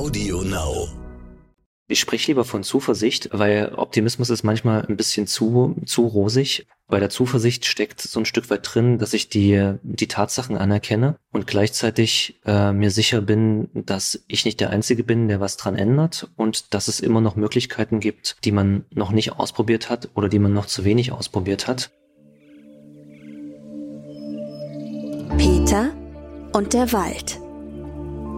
Audio Now. Ich spreche lieber von Zuversicht, weil Optimismus ist manchmal ein bisschen zu, zu rosig. Bei der Zuversicht steckt so ein Stück weit drin, dass ich die, die Tatsachen anerkenne und gleichzeitig äh, mir sicher bin, dass ich nicht der Einzige bin, der was dran ändert und dass es immer noch Möglichkeiten gibt, die man noch nicht ausprobiert hat oder die man noch zu wenig ausprobiert hat. Peter und der Wald.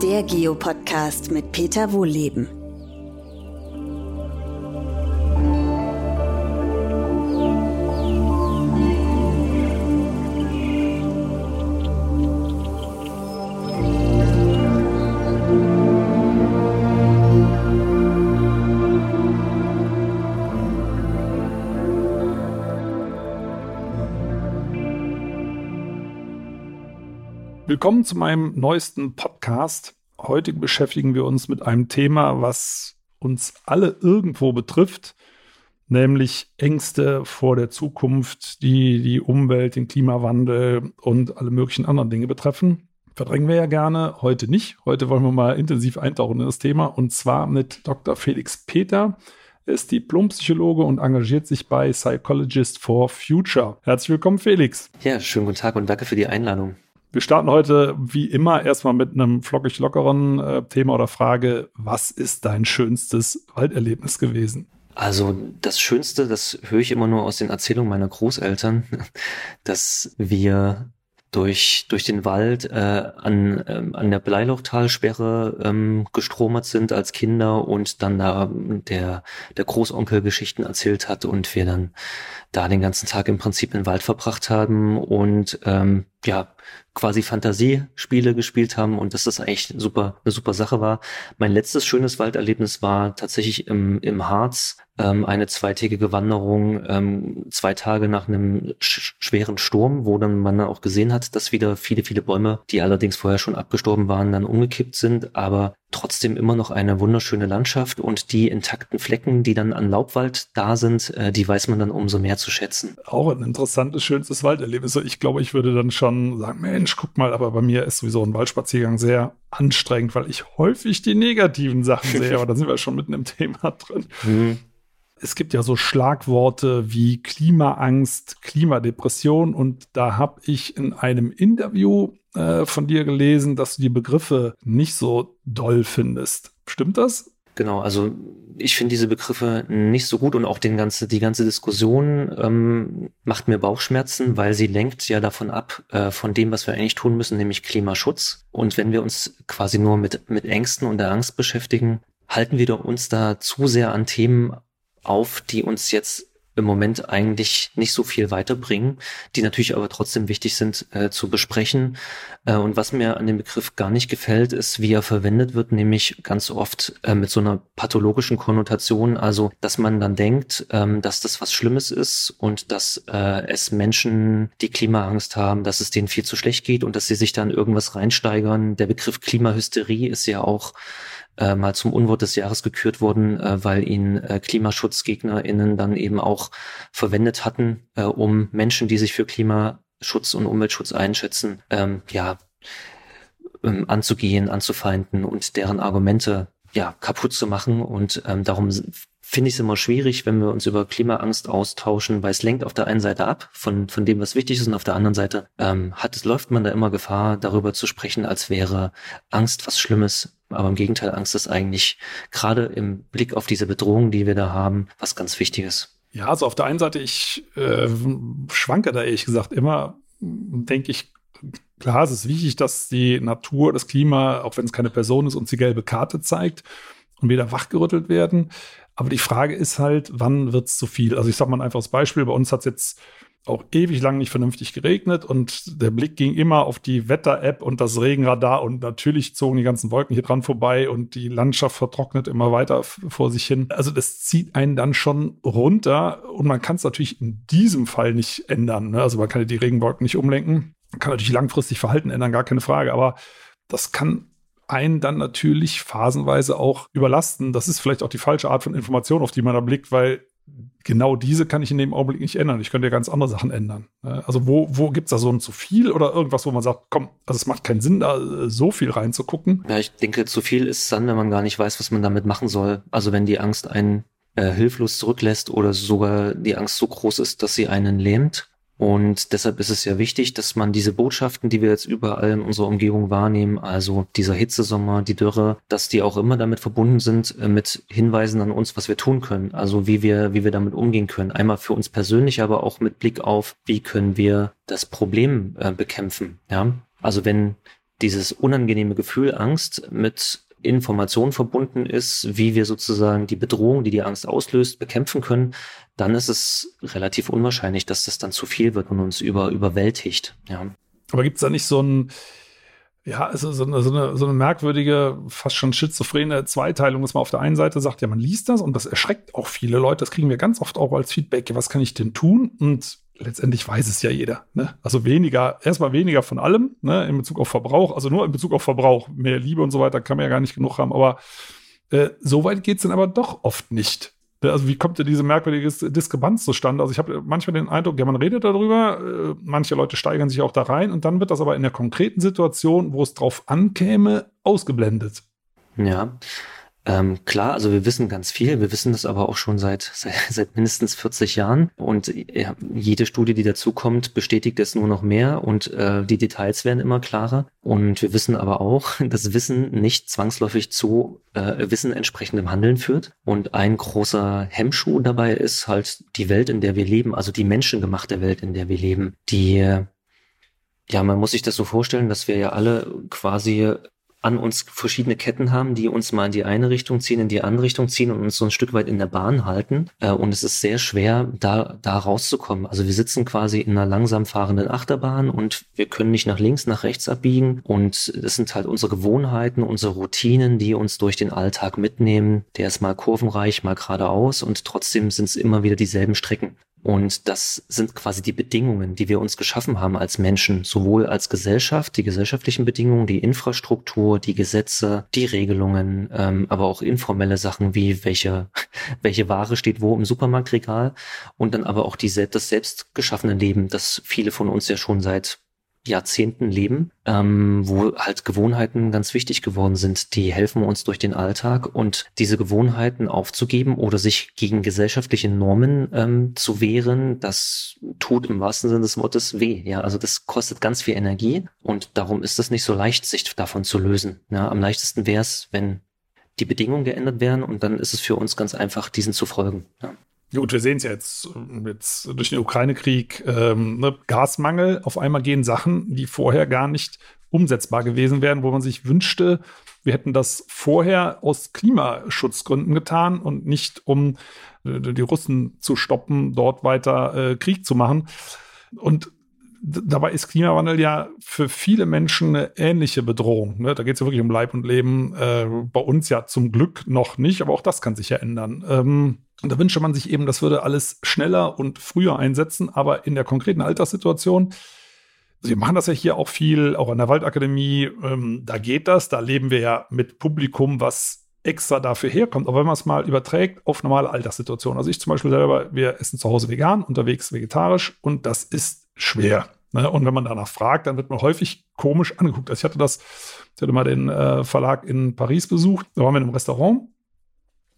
Der Geopodcast mit Peter Wohlleben. Willkommen zu meinem neuesten Podcast. Heute beschäftigen wir uns mit einem Thema, was uns alle irgendwo betrifft, nämlich Ängste vor der Zukunft, die die Umwelt, den Klimawandel und alle möglichen anderen Dinge betreffen. Verdrängen wir ja gerne, heute nicht. Heute wollen wir mal intensiv eintauchen in das Thema und zwar mit Dr. Felix Peter. Er ist Diplompsychologe und engagiert sich bei Psychologist for Future. Herzlich willkommen, Felix. Ja, schönen guten Tag und danke für die Einladung. Wir starten heute wie immer erstmal mit einem flockig lockeren äh, Thema oder Frage. Was ist dein schönstes Walderlebnis gewesen? Also das Schönste, das höre ich immer nur aus den Erzählungen meiner Großeltern, dass wir durch, durch den Wald äh, an, ähm, an der Bleilochtalsperre ähm, gestromert sind als Kinder und dann da der, der Großonkel Geschichten erzählt hat und wir dann da den ganzen Tag im Prinzip im Wald verbracht haben und ähm, ja, quasi Fantasiespiele gespielt haben und dass das eigentlich super, eine super Sache war. Mein letztes schönes Walderlebnis war tatsächlich im, im Harz, ähm, eine zweitägige Wanderung, ähm, zwei Tage nach einem sch schweren Sturm, wo dann man auch gesehen hat, dass wieder viele, viele Bäume, die allerdings vorher schon abgestorben waren, dann umgekippt sind, aber trotzdem immer noch eine wunderschöne Landschaft und die intakten Flecken, die dann an Laubwald da sind, äh, die weiß man dann umso mehr zu schätzen. Auch ein interessantes, schönstes Walderlebnis. Ich glaube, ich würde dann schon sagen, Mensch, guck mal, aber bei mir ist sowieso ein Waldspaziergang sehr anstrengend, weil ich häufig die negativen Sachen sehe, aber da sind wir schon mitten im Thema drin. Mhm. Es gibt ja so Schlagworte wie Klimaangst, Klimadepression und da habe ich in einem Interview äh, von dir gelesen, dass du die Begriffe nicht so doll findest. Stimmt das? Genau, also ich finde diese Begriffe nicht so gut und auch den ganze, die ganze Diskussion ähm, macht mir Bauchschmerzen, weil sie lenkt ja davon ab, äh, von dem, was wir eigentlich tun müssen, nämlich Klimaschutz. Und wenn wir uns quasi nur mit, mit Ängsten und der Angst beschäftigen, halten wir uns da zu sehr an Themen auf, die uns jetzt im Moment eigentlich nicht so viel weiterbringen, die natürlich aber trotzdem wichtig sind äh, zu besprechen. Äh, und was mir an dem Begriff gar nicht gefällt, ist, wie er verwendet wird, nämlich ganz oft äh, mit so einer pathologischen Konnotation, also dass man dann denkt, ähm, dass das was Schlimmes ist und dass äh, es Menschen, die Klimaangst haben, dass es denen viel zu schlecht geht und dass sie sich dann irgendwas reinsteigern. Der Begriff Klimahysterie ist ja auch äh, mal zum Unwort des Jahres gekürt wurden, äh, weil ihn äh, KlimaschutzgegnerInnen dann eben auch verwendet hatten, äh, um Menschen, die sich für Klimaschutz und Umweltschutz einschätzen, ähm, ja, ähm, anzugehen, anzufeinden und deren Argumente ja kaputt zu machen. Und ähm, darum finde ich es immer schwierig, wenn wir uns über Klimaangst austauschen, weil es lenkt auf der einen Seite ab von, von dem, was wichtig ist, und auf der anderen Seite ähm, hat, läuft man da immer Gefahr, darüber zu sprechen, als wäre Angst was Schlimmes. Aber im Gegenteil, Angst ist eigentlich gerade im Blick auf diese Bedrohung, die wir da haben, was ganz Wichtiges. Ja, also auf der einen Seite, ich äh, schwanke da ehrlich gesagt immer, denke ich, klar, es ist wichtig, dass die Natur, das Klima, auch wenn es keine Person ist, uns die gelbe Karte zeigt und wieder wachgerüttelt werden. Aber die Frage ist halt, wann wird es zu viel? Also ich sage mal ein einfaches Beispiel. Bei uns hat es jetzt auch ewig lang nicht vernünftig geregnet und der Blick ging immer auf die Wetter-App und das Regenradar und natürlich zogen die ganzen Wolken hier dran vorbei und die Landschaft vertrocknet immer weiter vor sich hin. Also das zieht einen dann schon runter und man kann es natürlich in diesem Fall nicht ändern. Ne? Also man kann die Regenwolken nicht umlenken, kann natürlich langfristig Verhalten ändern, gar keine Frage, aber das kann einen dann natürlich phasenweise auch überlasten. Das ist vielleicht auch die falsche Art von Information, auf die man da blickt, weil genau diese kann ich in dem Augenblick nicht ändern. Ich könnte ja ganz andere Sachen ändern. Ne? Also wo, wo gibt es da so ein zu viel oder irgendwas, wo man sagt, komm, also es macht keinen Sinn, da äh, so viel reinzugucken? Ja, ich denke, zu viel ist dann, wenn man gar nicht weiß, was man damit machen soll. Also wenn die Angst einen äh, hilflos zurücklässt oder sogar die Angst so groß ist, dass sie einen lähmt, und deshalb ist es ja wichtig, dass man diese Botschaften, die wir jetzt überall in unserer Umgebung wahrnehmen, also dieser Hitzesommer, die Dürre, dass die auch immer damit verbunden sind, äh, mit Hinweisen an uns, was wir tun können. Also wie wir, wie wir damit umgehen können. Einmal für uns persönlich, aber auch mit Blick auf, wie können wir das Problem äh, bekämpfen. Ja, also wenn dieses unangenehme Gefühl Angst mit Information verbunden ist, wie wir sozusagen die Bedrohung, die die Angst auslöst, bekämpfen können, dann ist es relativ unwahrscheinlich, dass das dann zu viel wird und uns über, überwältigt. Ja. Aber gibt es da nicht so ein, ja, also so eine, so, eine, so eine merkwürdige, fast schon schizophrene Zweiteilung, dass man auf der einen Seite sagt, ja, man liest das und das erschreckt auch viele Leute. Das kriegen wir ganz oft auch als Feedback. Was kann ich denn tun? Und letztendlich weiß es ja jeder. Ne? Also weniger, erstmal weniger von allem, ne, in Bezug auf Verbrauch, also nur in Bezug auf Verbrauch. Mehr Liebe und so weiter kann man ja gar nicht genug haben, aber äh, so weit geht es dann aber doch oft nicht. Ne, also wie kommt denn diese merkwürdige Diskrepanz zustande? Also ich habe manchmal den Eindruck, ja, man redet darüber, äh, manche Leute steigern sich auch da rein und dann wird das aber in der konkreten Situation, wo es drauf ankäme, ausgeblendet. Ja, ähm, klar, also wir wissen ganz viel, wir wissen das aber auch schon seit, seit, seit mindestens 40 Jahren. Und ja, jede Studie, die dazukommt, bestätigt es nur noch mehr. Und äh, die Details werden immer klarer. Und wir wissen aber auch, dass Wissen nicht zwangsläufig zu äh, Wissen entsprechendem Handeln führt. Und ein großer Hemmschuh dabei ist halt die Welt, in der wir leben, also die menschengemachte Welt, in der wir leben, die ja, man muss sich das so vorstellen, dass wir ja alle quasi an uns verschiedene Ketten haben, die uns mal in die eine Richtung ziehen, in die andere Richtung ziehen und uns so ein Stück weit in der Bahn halten. Äh, und es ist sehr schwer, da, da rauszukommen. Also wir sitzen quasi in einer langsam fahrenden Achterbahn und wir können nicht nach links, nach rechts abbiegen. Und das sind halt unsere Gewohnheiten, unsere Routinen, die uns durch den Alltag mitnehmen. Der ist mal kurvenreich, mal geradeaus und trotzdem sind es immer wieder dieselben Strecken. Und das sind quasi die Bedingungen, die wir uns geschaffen haben als Menschen, sowohl als Gesellschaft, die gesellschaftlichen Bedingungen, die Infrastruktur, die Gesetze, die Regelungen, ähm, aber auch informelle Sachen wie welche, welche Ware steht wo im Supermarktregal und dann aber auch die, das selbst geschaffene Leben, das viele von uns ja schon seit Jahrzehnten leben, ähm, wo halt Gewohnheiten ganz wichtig geworden sind. Die helfen uns durch den Alltag und diese Gewohnheiten aufzugeben oder sich gegen gesellschaftliche Normen ähm, zu wehren, das tut im wahrsten Sinne des Wortes weh. Ja, also das kostet ganz viel Energie und darum ist es nicht so leicht, sich davon zu lösen. Ja, am leichtesten wäre es, wenn die Bedingungen geändert werden und dann ist es für uns ganz einfach, diesen zu folgen. Ja. Gut, wir sehen es jetzt, jetzt durch den Ukraine-Krieg, ähm, ne, Gasmangel. Auf einmal gehen Sachen, die vorher gar nicht umsetzbar gewesen wären, wo man sich wünschte, wir hätten das vorher aus Klimaschutzgründen getan und nicht um äh, die Russen zu stoppen, dort weiter äh, Krieg zu machen. Und dabei ist Klimawandel ja für viele Menschen eine ähnliche Bedrohung. Ne? Da geht es ja wirklich um Leib und Leben. Äh, bei uns ja zum Glück noch nicht, aber auch das kann sich ja ändern. Ähm, und da wünsche man sich eben, das würde alles schneller und früher einsetzen, aber in der konkreten Alterssituation, wir machen das ja hier auch viel, auch an der Waldakademie, ähm, da geht das, da leben wir ja mit Publikum, was extra dafür herkommt. Aber wenn man es mal überträgt auf normale Alltagssituationen, also ich zum Beispiel selber, wir essen zu Hause vegan, unterwegs vegetarisch und das ist schwer. Ne? Und wenn man danach fragt, dann wird man häufig komisch angeguckt. Also ich hatte das, ich hatte mal den äh, Verlag in Paris besucht, da waren wir in einem Restaurant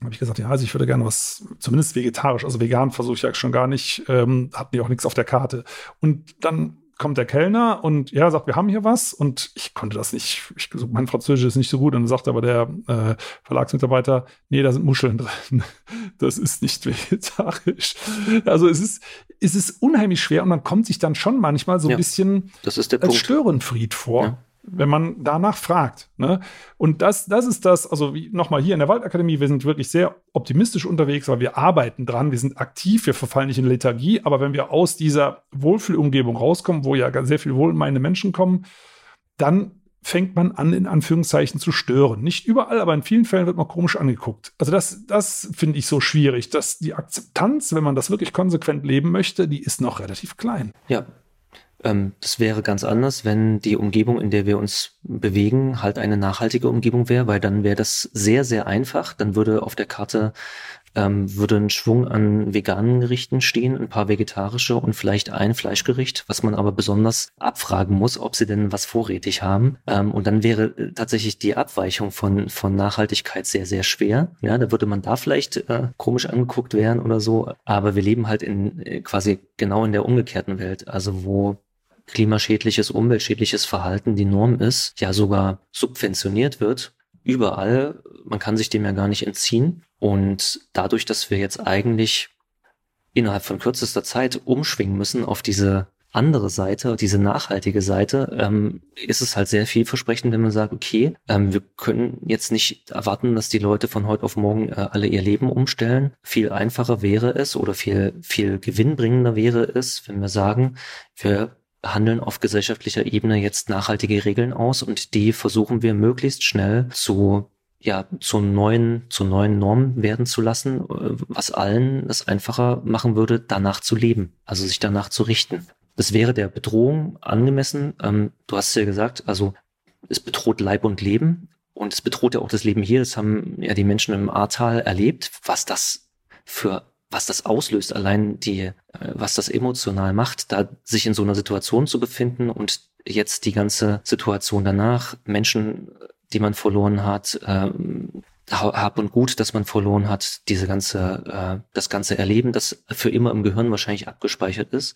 habe ich gesagt, ja, also ich würde gerne was, zumindest vegetarisch, also vegan versuche ich ja schon gar nicht, ähm, hatten die auch nichts auf der Karte. Und dann kommt der Kellner und ja, sagt, wir haben hier was und ich konnte das nicht, ich, mein Französisch ist nicht so gut und dann sagt aber der äh, Verlagsmitarbeiter, nee, da sind Muscheln drin, das ist nicht vegetarisch. Also es ist, es ist unheimlich schwer und man kommt sich dann schon manchmal so ein bisschen das ist der als Punkt. Störenfried vor. Ja wenn man danach fragt. Ne? Und das, das ist das, also nochmal hier in der Waldakademie, wir sind wirklich sehr optimistisch unterwegs, weil wir arbeiten dran, wir sind aktiv, wir verfallen nicht in Lethargie, aber wenn wir aus dieser Wohlfühlumgebung rauskommen, wo ja sehr viel wohlmeinende Menschen kommen, dann fängt man an, in Anführungszeichen zu stören. Nicht überall, aber in vielen Fällen wird man komisch angeguckt. Also das, das finde ich so schwierig, dass die Akzeptanz, wenn man das wirklich konsequent leben möchte, die ist noch relativ klein. Ja, das wäre ganz anders, wenn die Umgebung, in der wir uns bewegen, halt eine nachhaltige Umgebung wäre, weil dann wäre das sehr, sehr einfach. Dann würde auf der Karte ähm, würde ein Schwung an veganen Gerichten stehen, ein paar vegetarische und vielleicht ein Fleischgericht, was man aber besonders abfragen muss, ob sie denn was vorrätig haben. Ähm, und dann wäre äh, tatsächlich die Abweichung von, von Nachhaltigkeit sehr, sehr schwer. Ja, da würde man da vielleicht äh, komisch angeguckt werden oder so. Aber wir leben halt in äh, quasi genau in der umgekehrten Welt, also wo klimaschädliches, umweltschädliches Verhalten die Norm ist, ja sogar subventioniert wird überall. Man kann sich dem ja gar nicht entziehen. Und dadurch, dass wir jetzt eigentlich innerhalb von kürzester Zeit umschwingen müssen auf diese andere Seite, diese nachhaltige Seite, ähm, ist es halt sehr vielversprechend, wenn man sagt, okay, ähm, wir können jetzt nicht erwarten, dass die Leute von heute auf morgen äh, alle ihr Leben umstellen. Viel einfacher wäre es oder viel, viel gewinnbringender wäre es, wenn wir sagen, wir handeln auf gesellschaftlicher Ebene jetzt nachhaltige Regeln aus und die versuchen wir möglichst schnell zu ja, zu neuen, zu neuen Normen werden zu lassen, äh, was allen es einfacher machen würde, danach zu leben, also sich danach zu richten. Das wäre der Bedrohung angemessen. Ähm, du hast ja gesagt, also es bedroht Leib und Leben und es bedroht ja auch das Leben hier. Das haben ja die Menschen im Ahrtal erlebt, was das für was das auslöst, allein die, äh, was das emotional macht, da sich in so einer Situation zu befinden und jetzt die ganze Situation danach, Menschen, die man verloren hat, ähm, hab und Gut, das man verloren hat, diese ganze, äh, das ganze Erleben, das für immer im Gehirn wahrscheinlich abgespeichert ist.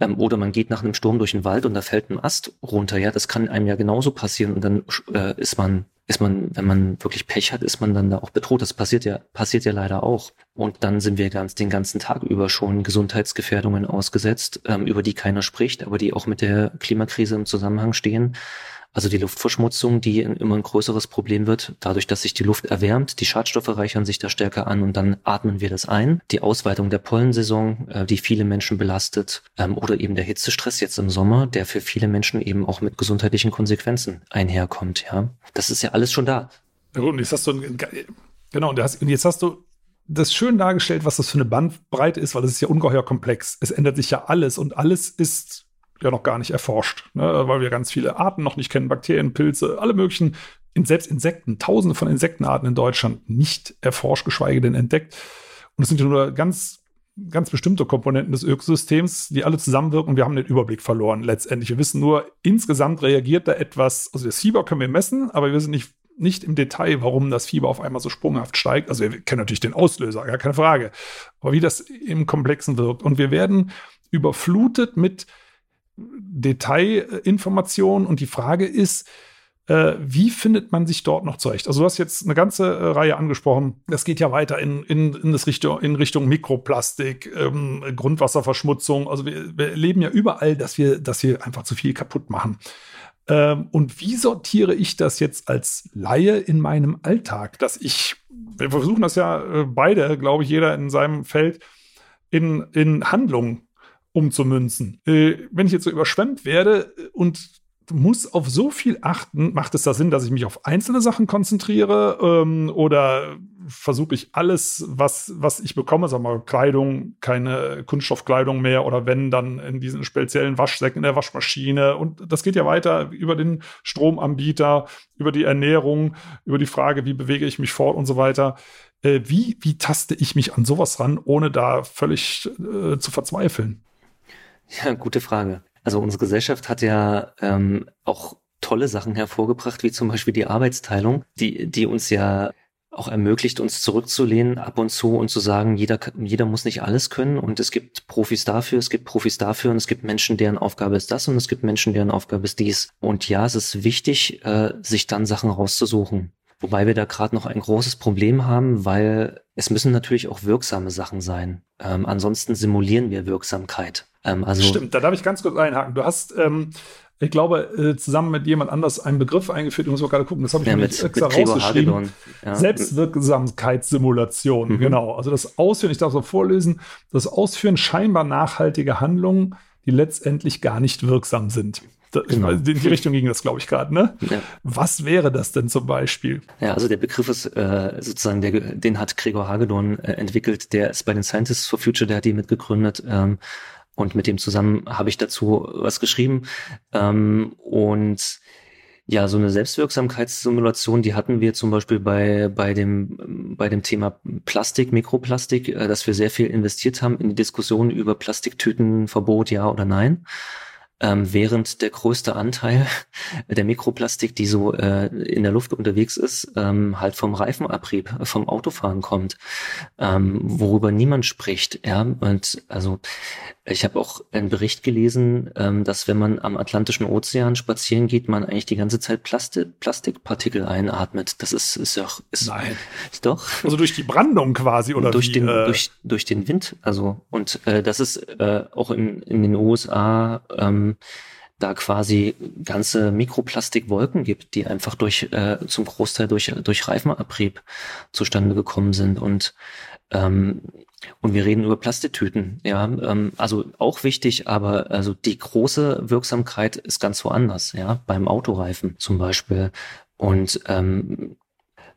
Ähm, oder man geht nach einem Sturm durch den Wald und da fällt ein Ast runter. Ja, das kann einem ja genauso passieren und dann äh, ist man ist man, wenn man wirklich Pech hat, ist man dann da auch bedroht. Das passiert ja, passiert ja leider auch. Und dann sind wir ganz den ganzen Tag über schon Gesundheitsgefährdungen ausgesetzt, ähm, über die keiner spricht, aber die auch mit der Klimakrise im Zusammenhang stehen. Also die Luftverschmutzung, die immer ein größeres Problem wird, dadurch, dass sich die Luft erwärmt, die Schadstoffe reichern sich da stärker an und dann atmen wir das ein. Die Ausweitung der Pollensaison, äh, die viele Menschen belastet, ähm, oder eben der Hitzestress jetzt im Sommer, der für viele Menschen eben auch mit gesundheitlichen Konsequenzen einherkommt. Ja, das ist ja alles schon da. Ja, und jetzt hast du genau und jetzt hast du das schön dargestellt, was das für eine Bandbreite ist, weil es ist ja ungeheuer komplex. Es ändert sich ja alles und alles ist ja noch gar nicht erforscht, ne? weil wir ganz viele Arten noch nicht kennen, Bakterien, Pilze, alle möglichen, selbst Insekten, tausende von Insektenarten in Deutschland nicht erforscht, geschweige denn entdeckt. Und es sind ja nur ganz, ganz bestimmte Komponenten des Ökosystems, die alle zusammenwirken. Wir haben den Überblick verloren letztendlich. Wir wissen nur, insgesamt reagiert da etwas, also das Fieber können wir messen, aber wir wissen nicht, nicht im Detail, warum das Fieber auf einmal so sprunghaft steigt. Also wir kennen natürlich den Auslöser, gar keine Frage. Aber wie das im Komplexen wirkt. Und wir werden überflutet mit Detailinformationen und die Frage ist, äh, wie findet man sich dort noch zurecht? Also du hast jetzt eine ganze äh, Reihe angesprochen. Das geht ja weiter in, in, in, das Richtung, in Richtung Mikroplastik, ähm, Grundwasserverschmutzung. Also wir, wir erleben ja überall, dass wir, dass wir einfach zu viel kaputt machen. Ähm, und wie sortiere ich das jetzt als Laie in meinem Alltag, dass ich, wir versuchen das ja äh, beide, glaube ich, jeder in seinem Feld, in, in Handlung umzumünzen. Äh, wenn ich jetzt so überschwemmt werde und muss auf so viel achten, macht es da Sinn, dass ich mich auf einzelne Sachen konzentriere ähm, oder versuche ich alles, was, was ich bekomme, sag mal Kleidung, keine Kunststoffkleidung mehr oder wenn, dann in diesen speziellen Waschsäcken in der Waschmaschine und das geht ja weiter über den Stromanbieter, über die Ernährung, über die Frage, wie bewege ich mich fort und so weiter. Äh, wie, wie taste ich mich an sowas ran, ohne da völlig äh, zu verzweifeln? Ja, gute Frage. Also unsere Gesellschaft hat ja ähm, auch tolle Sachen hervorgebracht, wie zum Beispiel die Arbeitsteilung, die, die uns ja auch ermöglicht, uns zurückzulehnen ab und zu und zu sagen, jeder, jeder muss nicht alles können und es gibt Profis dafür, es gibt Profis dafür und es gibt Menschen, deren Aufgabe ist das und es gibt Menschen, deren Aufgabe ist dies. Und ja, es ist wichtig, äh, sich dann Sachen rauszusuchen. Wobei wir da gerade noch ein großes Problem haben, weil es müssen natürlich auch wirksame Sachen sein. Ähm, ansonsten simulieren wir Wirksamkeit. Ähm, also Stimmt, da darf ich ganz kurz einhaken. Du hast, ähm, ich glaube, äh, zusammen mit jemand anders einen Begriff eingeführt. Ich muss mal gerade gucken, das habe ich ja, mit, extra mit rausgeschrieben. Ja. Selbstwirksamkeitssimulation, mhm. genau. Also das Ausführen, ich darf so vorlesen, das Ausführen scheinbar nachhaltiger Handlungen, die letztendlich gar nicht wirksam sind. Genau. In die Richtung ging das, glaube ich, gerade, ne? Ja. Was wäre das denn zum Beispiel? Ja, also der Begriff ist äh, sozusagen, der, den hat Gregor Hagedorn äh, entwickelt, der ist bei den Scientists for Future, der hat die mitgegründet. Ähm, und mit dem zusammen habe ich dazu was geschrieben. Ähm, und Ja, so eine Selbstwirksamkeitssimulation, die hatten wir zum Beispiel bei, bei, dem, bei dem Thema Plastik, Mikroplastik, äh, dass wir sehr viel investiert haben in die Diskussion über Plastiktütenverbot, ja oder nein ähm, während der größte Anteil der Mikroplastik, die so äh, in der Luft unterwegs ist, ähm, halt vom Reifenabrieb, vom Autofahren kommt, ähm, worüber niemand spricht. Ja, und also ich habe auch einen Bericht gelesen, ähm, dass wenn man am Atlantischen Ozean spazieren geht, man eigentlich die ganze Zeit Plastik, Plastikpartikel einatmet. Das ist, ist doch, ist, Nein. Doch. Also durch die Brandung quasi oder durch wie, den äh, durch durch den Wind. Also und äh, das ist äh, auch in in den USA ähm, da quasi ganze Mikroplastikwolken gibt, die einfach durch äh, zum Großteil durch durch Reifenabrieb zustande gekommen sind und ähm, und wir reden über Plastiktüten, ja, ähm, also auch wichtig, aber also die große Wirksamkeit ist ganz woanders, ja, beim Autoreifen zum Beispiel. Und ähm,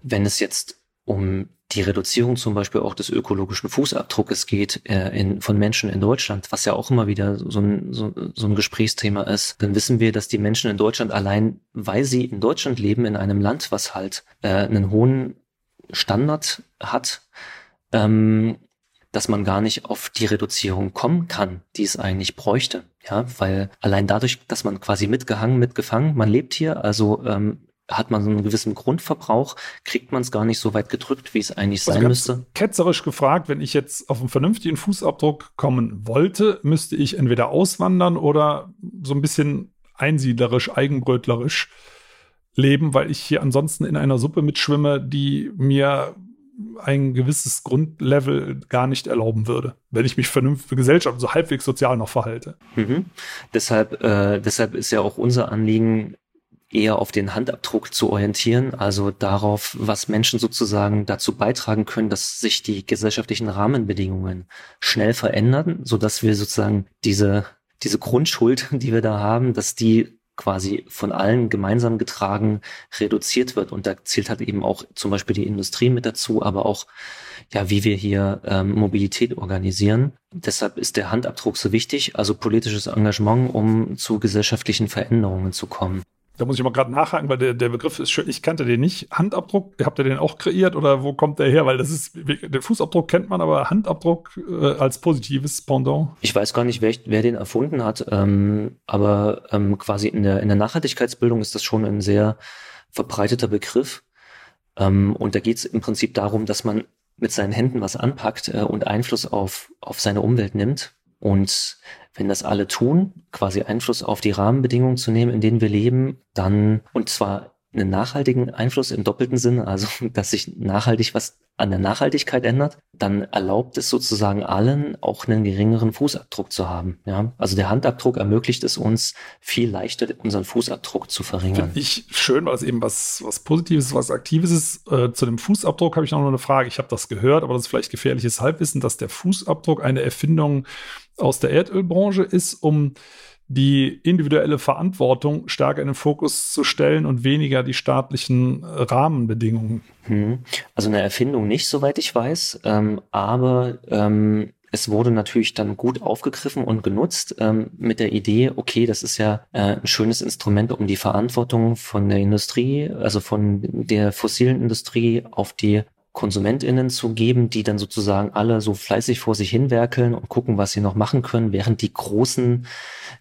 wenn es jetzt um die Reduzierung zum Beispiel auch des ökologischen Fußabdruckes geht äh, in, von Menschen in Deutschland, was ja auch immer wieder so ein, so, so ein Gesprächsthema ist, dann wissen wir, dass die Menschen in Deutschland allein, weil sie in Deutschland leben, in einem Land, was halt äh, einen hohen Standard hat, ähm, dass man gar nicht auf die Reduzierung kommen kann, die es eigentlich bräuchte. Ja, weil allein dadurch, dass man quasi mitgehangen, mitgefangen, man lebt hier, also ähm, hat man so einen gewissen Grundverbrauch, kriegt man es gar nicht so weit gedrückt, wie es eigentlich also sein müsste. Ketzerisch gefragt, wenn ich jetzt auf einen vernünftigen Fußabdruck kommen wollte, müsste ich entweder auswandern oder so ein bisschen einsiedlerisch, eigenbrötlerisch leben, weil ich hier ansonsten in einer Suppe mitschwimme, die mir ein gewisses Grundlevel gar nicht erlauben würde, wenn ich mich vernünftig Gesellschaft so halbwegs sozial noch verhalte. Mhm. Deshalb, äh, deshalb ist ja auch unser Anliegen, eher auf den Handabdruck zu orientieren, also darauf, was Menschen sozusagen dazu beitragen können, dass sich die gesellschaftlichen Rahmenbedingungen schnell verändern, so dass wir sozusagen diese diese Grundschuld, die wir da haben, dass die quasi von allen gemeinsam getragen reduziert wird. Und da zählt halt eben auch zum Beispiel die Industrie mit dazu, aber auch ja, wie wir hier ähm, Mobilität organisieren. Deshalb ist der Handabdruck so wichtig, also politisches Engagement, um zu gesellschaftlichen Veränderungen zu kommen. Da muss ich mal gerade nachhaken, weil der, der Begriff ist schön. Ich kannte den nicht. Handabdruck, habt ihr den auch kreiert oder wo kommt der her? Weil das ist, den Fußabdruck kennt man, aber Handabdruck äh, als positives Pendant. Ich weiß gar nicht, wer, wer den erfunden hat, ähm, aber ähm, quasi in der, in der Nachhaltigkeitsbildung ist das schon ein sehr verbreiteter Begriff. Ähm, und da geht es im Prinzip darum, dass man mit seinen Händen was anpackt äh, und Einfluss auf, auf seine Umwelt nimmt. Und wenn das alle tun, quasi Einfluss auf die Rahmenbedingungen zu nehmen, in denen wir leben, dann, und zwar einen nachhaltigen Einfluss im doppelten Sinne, also dass sich nachhaltig was an der Nachhaltigkeit ändert, dann erlaubt es sozusagen allen auch einen geringeren Fußabdruck zu haben. Ja, also der Handabdruck ermöglicht es uns viel leichter unseren Fußabdruck zu verringern. Finde ich schön, weil es eben was was Positives, was Aktives ist. Äh, zu dem Fußabdruck habe ich noch eine Frage. Ich habe das gehört, aber das ist vielleicht gefährliches Halbwissen, dass der Fußabdruck eine Erfindung aus der Erdölbranche ist, um die individuelle Verantwortung stärker in den Fokus zu stellen und weniger die staatlichen Rahmenbedingungen. Hm. Also eine Erfindung nicht, soweit ich weiß, ähm, aber ähm, es wurde natürlich dann gut aufgegriffen und genutzt ähm, mit der Idee, okay, das ist ja äh, ein schönes Instrument, um die Verantwortung von der Industrie, also von der fossilen Industrie auf die KonsumentInnen zu geben, die dann sozusagen alle so fleißig vor sich hinwerkeln und gucken, was sie noch machen können, während die großen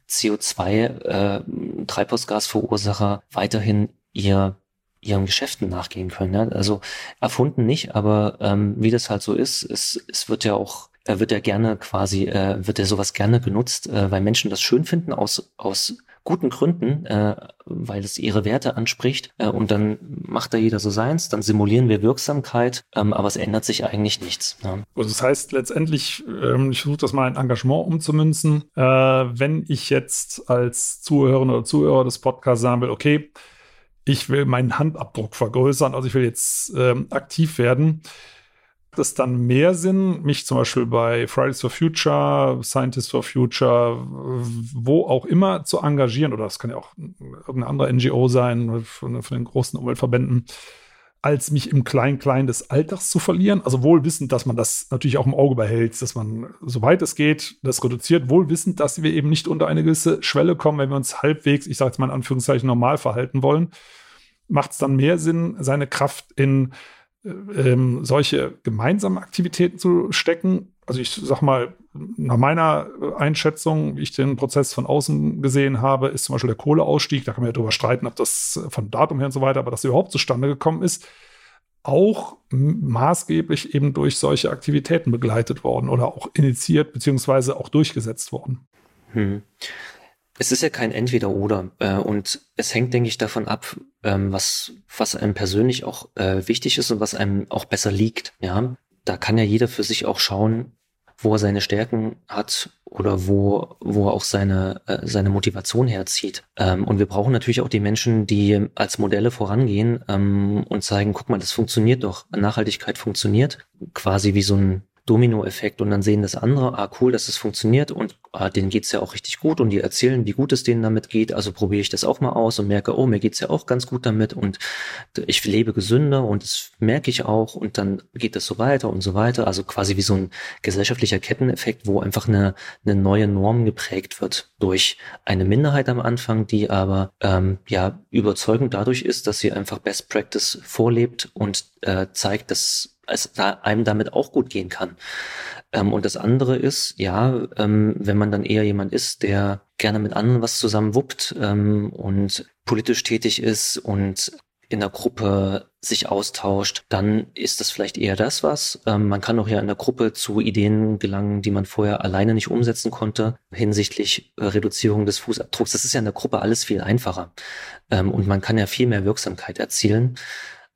CO2-Treibhausgasverursacher äh, weiterhin ihr ihren Geschäften nachgehen können. Ja? Also erfunden nicht, aber ähm, wie das halt so ist, es, es wird ja auch äh, wird ja gerne quasi, äh, wird ja sowas gerne genutzt, äh, weil Menschen das schön finden aus, aus guten Gründen, äh, weil es ihre Werte anspricht. Äh, und dann macht da jeder so seins, dann simulieren wir Wirksamkeit, ähm, aber es ändert sich eigentlich nichts. Ja. Also das heißt letztendlich, ähm, ich versuche das mal in Engagement umzumünzen, äh, wenn ich jetzt als Zuhörerin oder Zuhörer des Podcasts sagen will, okay, ich will meinen Handabdruck vergrößern, also ich will jetzt ähm, aktiv werden, es dann mehr Sinn, mich zum Beispiel bei Fridays for Future, Scientists for Future, wo auch immer zu engagieren, oder das kann ja auch irgendeine andere NGO sein, von, von den großen Umweltverbänden, als mich im Klein-Klein des Alltags zu verlieren. Also wohl wissend, dass man das natürlich auch im Auge behält, dass man, soweit es geht, das reduziert, wohl wissend, dass wir eben nicht unter eine gewisse Schwelle kommen, wenn wir uns halbwegs, ich sage jetzt mal in Anführungszeichen, normal verhalten wollen, macht es dann mehr Sinn, seine Kraft in ähm, solche gemeinsamen Aktivitäten zu stecken. Also ich sag mal, nach meiner Einschätzung, wie ich den Prozess von außen gesehen habe, ist zum Beispiel der Kohleausstieg, da kann man ja darüber streiten, ob das von Datum her und so weiter, aber dass er überhaupt zustande gekommen ist, auch maßgeblich eben durch solche Aktivitäten begleitet worden oder auch initiiert beziehungsweise auch durchgesetzt worden. Hm. Es ist ja kein Entweder-Oder äh, und es hängt, denke ich, davon ab, ähm, was, was einem persönlich auch äh, wichtig ist und was einem auch besser liegt. Ja, da kann ja jeder für sich auch schauen, wo er seine Stärken hat oder wo, wo er auch seine, äh, seine Motivation herzieht. Ähm, und wir brauchen natürlich auch die Menschen, die als Modelle vorangehen ähm, und zeigen, guck mal, das funktioniert doch. Nachhaltigkeit funktioniert. Quasi wie so ein Dominoeffekt und dann sehen das andere, ah cool, dass es das funktioniert und ah, denen geht's ja auch richtig gut und die erzählen, wie gut es denen damit geht, also probiere ich das auch mal aus und merke, oh, mir geht's ja auch ganz gut damit und ich lebe gesünder und das merke ich auch und dann geht das so weiter und so weiter, also quasi wie so ein gesellschaftlicher Ketteneffekt, wo einfach eine, eine neue Norm geprägt wird durch eine Minderheit am Anfang, die aber ähm, ja überzeugend dadurch ist, dass sie einfach Best Practice vorlebt und äh, zeigt, dass es da einem damit auch gut gehen kann. Ähm, und das andere ist, ja, ähm, wenn man dann eher jemand ist, der gerne mit anderen was zusammen wuppt ähm, und politisch tätig ist und in der Gruppe sich austauscht, dann ist das vielleicht eher das was. Ähm, man kann auch ja in der Gruppe zu Ideen gelangen, die man vorher alleine nicht umsetzen konnte, hinsichtlich äh, Reduzierung des Fußabdrucks. Das ist ja in der Gruppe alles viel einfacher. Ähm, und man kann ja viel mehr Wirksamkeit erzielen,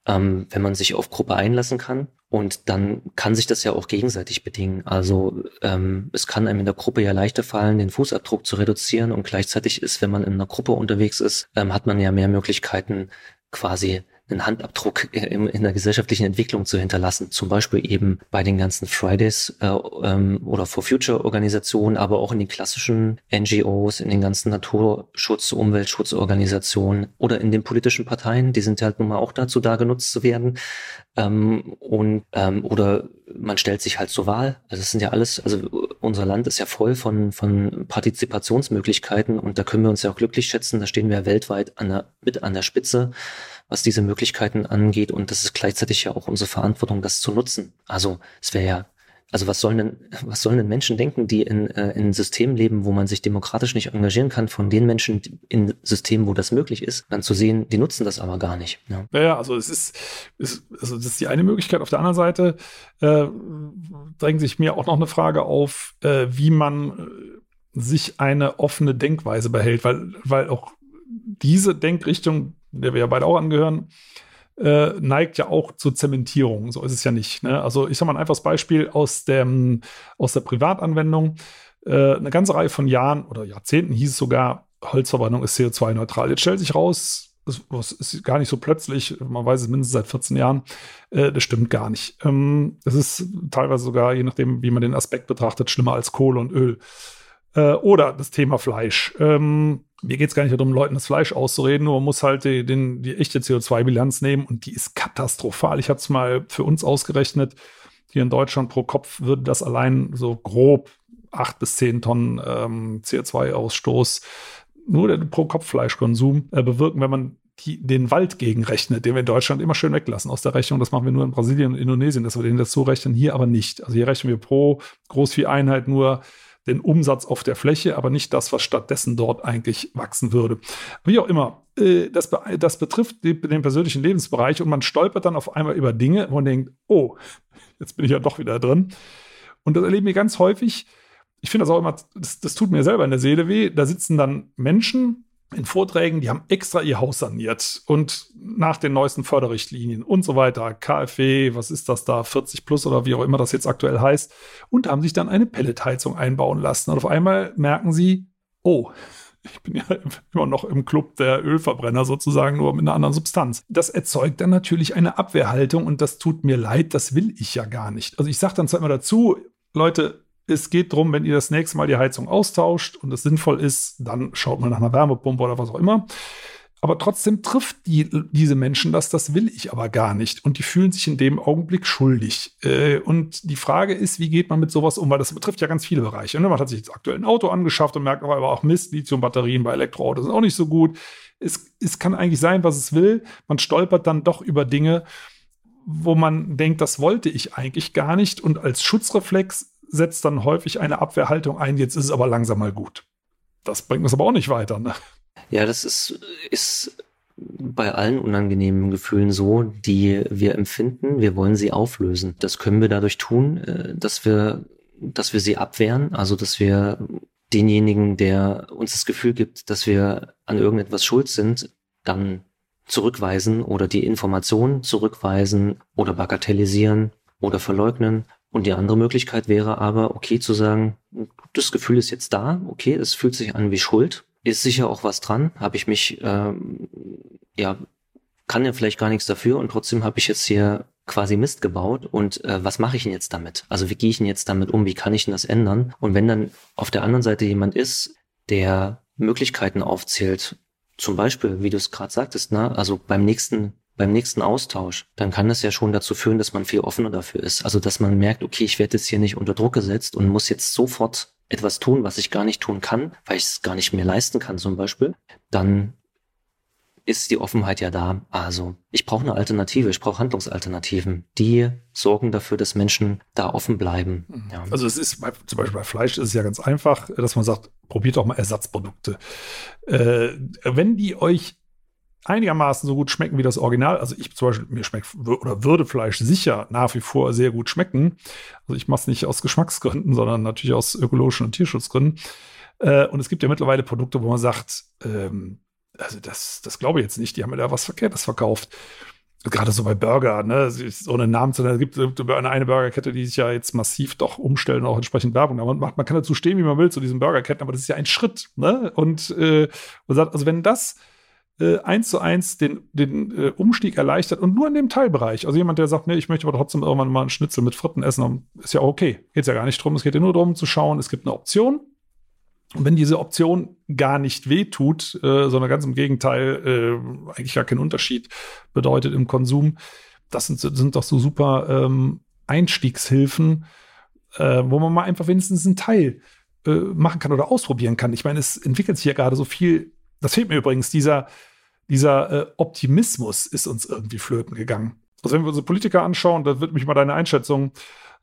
ähm, wenn man sich auf Gruppe einlassen kann und dann kann sich das ja auch gegenseitig bedingen. Also ähm, es kann einem in der Gruppe ja leichter fallen, den Fußabdruck zu reduzieren und gleichzeitig ist, wenn man in einer Gruppe unterwegs ist, ähm, hat man ja mehr Möglichkeiten, quasi einen Handabdruck in, in der gesellschaftlichen Entwicklung zu hinterlassen. Zum Beispiel eben bei den ganzen Fridays äh, ähm, oder For Future Organisationen, aber auch in den klassischen NGOs, in den ganzen Naturschutz-, Umweltschutzorganisationen oder in den politischen Parteien. Die sind halt nun mal auch dazu da, genutzt zu werden. Ähm, und ähm, oder man stellt sich halt zur Wahl. Also es sind ja alles, also unser Land ist ja voll von, von Partizipationsmöglichkeiten und da können wir uns ja auch glücklich schätzen. Da stehen wir weltweit an der, mit an der Spitze was diese Möglichkeiten angeht. Und das ist gleichzeitig ja auch unsere Verantwortung, das zu nutzen. Also es wäre ja, also was sollen denn, was sollen denn Menschen denken, die in, äh, in Systemen leben, wo man sich demokratisch nicht engagieren kann, von den Menschen in Systemen, wo das möglich ist, dann zu sehen, die nutzen das aber gar nicht. Ja, ja also es ist, ist, also das ist die eine Möglichkeit. Auf der anderen Seite äh, drängt sich mir auch noch eine Frage auf, äh, wie man äh, sich eine offene Denkweise behält, weil, weil auch diese Denkrichtung der wir ja beide auch angehören, äh, neigt ja auch zur Zementierung. So ist es ja nicht. Ne? Also ich sage mal ein einfaches Beispiel aus, dem, aus der Privatanwendung. Äh, eine ganze Reihe von Jahren oder Jahrzehnten hieß es sogar, Holzverbrennung ist CO2-neutral. Jetzt stellt sich raus, das ist gar nicht so plötzlich, man weiß es mindestens seit 14 Jahren, äh, das stimmt gar nicht. Ähm, es ist teilweise sogar, je nachdem, wie man den Aspekt betrachtet, schlimmer als Kohle und Öl. Äh, oder das Thema Fleisch. Ähm, mir geht es gar nicht darum, Leuten das Fleisch auszureden, nur man muss halt die, den, die echte CO2-Bilanz nehmen und die ist katastrophal. Ich habe es mal für uns ausgerechnet. Hier in Deutschland pro Kopf würde das allein so grob acht bis zehn Tonnen ähm, CO2-Ausstoß nur der Pro-Kopf-Fleischkonsum äh, bewirken, wenn man die, den Wald gegenrechnet, den wir in Deutschland immer schön weglassen aus der Rechnung. Das machen wir nur in Brasilien und Indonesien, dass wir den dazu rechnen, hier aber nicht. Also hier rechnen wir pro Großvieheinheit nur den Umsatz auf der Fläche, aber nicht das, was stattdessen dort eigentlich wachsen würde. Wie auch immer, äh, das, das betrifft den persönlichen Lebensbereich und man stolpert dann auf einmal über Dinge, wo man denkt, oh, jetzt bin ich ja doch wieder drin. Und das erleben wir ganz häufig. Ich finde das auch immer, das, das tut mir selber in der Seele weh. Da sitzen dann Menschen, in Vorträgen, die haben extra ihr Haus saniert und nach den neuesten Förderrichtlinien und so weiter, KfW, was ist das da, 40 plus oder wie auch immer das jetzt aktuell heißt, und haben sich dann eine Pelletheizung einbauen lassen. Und auf einmal merken sie, oh, ich bin ja immer noch im Club der Ölverbrenner sozusagen, nur mit einer anderen Substanz. Das erzeugt dann natürlich eine Abwehrhaltung und das tut mir leid, das will ich ja gar nicht. Also ich sage dann zwar immer dazu, Leute, es geht darum, wenn ihr das nächste Mal die Heizung austauscht und es sinnvoll ist, dann schaut man nach einer Wärmepumpe oder was auch immer. aber trotzdem trifft die, diese Menschen das, das will ich aber gar nicht. Und die fühlen sich in dem Augenblick schuldig. Äh, und die Frage ist, wie geht man mit sowas um? Weil das betrifft ja ganz viele Bereiche. Ne? Man hat sich jetzt aktuell ein Auto angeschafft und merkt aber auch Mist, Lithium-Batterien bei Elektroautos sind auch nicht so gut. Es, es kann eigentlich sein, was es will. Man stolpert dann doch über Dinge, wo man denkt, das wollte ich eigentlich gar nicht. Und als Schutzreflex setzt dann häufig eine Abwehrhaltung ein, jetzt ist es aber langsam mal gut. Das bringt uns aber auch nicht weiter. Ne? Ja, das ist, ist bei allen unangenehmen Gefühlen so, die wir empfinden. Wir wollen sie auflösen. Das können wir dadurch tun, äh, dass wir, dass wir sie abwehren, also dass wir denjenigen, der uns das Gefühl gibt, dass wir an irgendetwas schuld sind, dann zurückweisen oder die Information zurückweisen oder bagatellisieren oder verleugnen. Und die andere Möglichkeit wäre aber, okay zu sagen, das Gefühl ist jetzt da, okay, es fühlt sich an wie Schuld, ist sicher auch was dran, habe ich mich, ähm, ja, kann ja vielleicht gar nichts dafür und trotzdem habe ich jetzt hier quasi Mist gebaut und äh, was mache ich denn jetzt damit? Also wie gehe ich denn jetzt damit um? Wie kann ich denn das ändern? Und wenn dann auf der anderen Seite jemand ist, der Möglichkeiten aufzählt, zum Beispiel, wie du es gerade sagtest, ne, also beim nächsten beim nächsten Austausch, dann kann das ja schon dazu führen, dass man viel offener dafür ist. Also dass man merkt, okay, ich werde jetzt hier nicht unter Druck gesetzt und muss jetzt sofort etwas tun, was ich gar nicht tun kann, weil ich es gar nicht mehr leisten kann zum Beispiel, dann ist die Offenheit ja da. Also ich brauche eine Alternative, ich brauche Handlungsalternativen, die sorgen dafür, dass Menschen da offen bleiben. Mhm. Ja. Also es ist bei, zum Beispiel bei Fleisch ist es ja ganz einfach, dass man sagt, probiert doch mal Ersatzprodukte. Äh, wenn die euch einigermaßen so gut schmecken wie das Original. Also ich zum Beispiel, mir schmeckt oder würde Fleisch sicher nach wie vor sehr gut schmecken. Also ich mache es nicht aus Geschmacksgründen, sondern natürlich aus ökologischen und Tierschutzgründen. Äh, und es gibt ja mittlerweile Produkte, wo man sagt, ähm, also das, das glaube ich jetzt nicht, die haben mir da was Verkehrtes verkauft. Gerade so bei Burger, ne, so einen Namen zu nennen. Es gibt eine, eine Burgerkette, die sich ja jetzt massiv doch umstellen, auch entsprechend Werbung da macht. Man kann dazu stehen, wie man will, zu diesen Burgerketten, aber das ist ja ein Schritt, ne? Und äh, man sagt, also wenn das eins zu eins den, den äh, Umstieg erleichtert und nur in dem Teilbereich. Also jemand, der sagt, nee, ich möchte aber trotzdem irgendwann mal einen Schnitzel mit Fritten essen, ist ja okay. Geht ja gar nicht drum. Es geht ja nur darum zu schauen, es gibt eine Option. Und wenn diese Option gar nicht wehtut, äh, sondern ganz im Gegenteil äh, eigentlich gar keinen Unterschied bedeutet im Konsum, das sind, sind doch so super ähm, Einstiegshilfen, äh, wo man mal einfach wenigstens einen Teil äh, machen kann oder ausprobieren kann. Ich meine, es entwickelt sich ja gerade so viel. Das fehlt mir übrigens, dieser, dieser äh, Optimismus ist uns irgendwie flöten gegangen. Also wenn wir unsere Politiker anschauen, da würde mich mal deine Einschätzung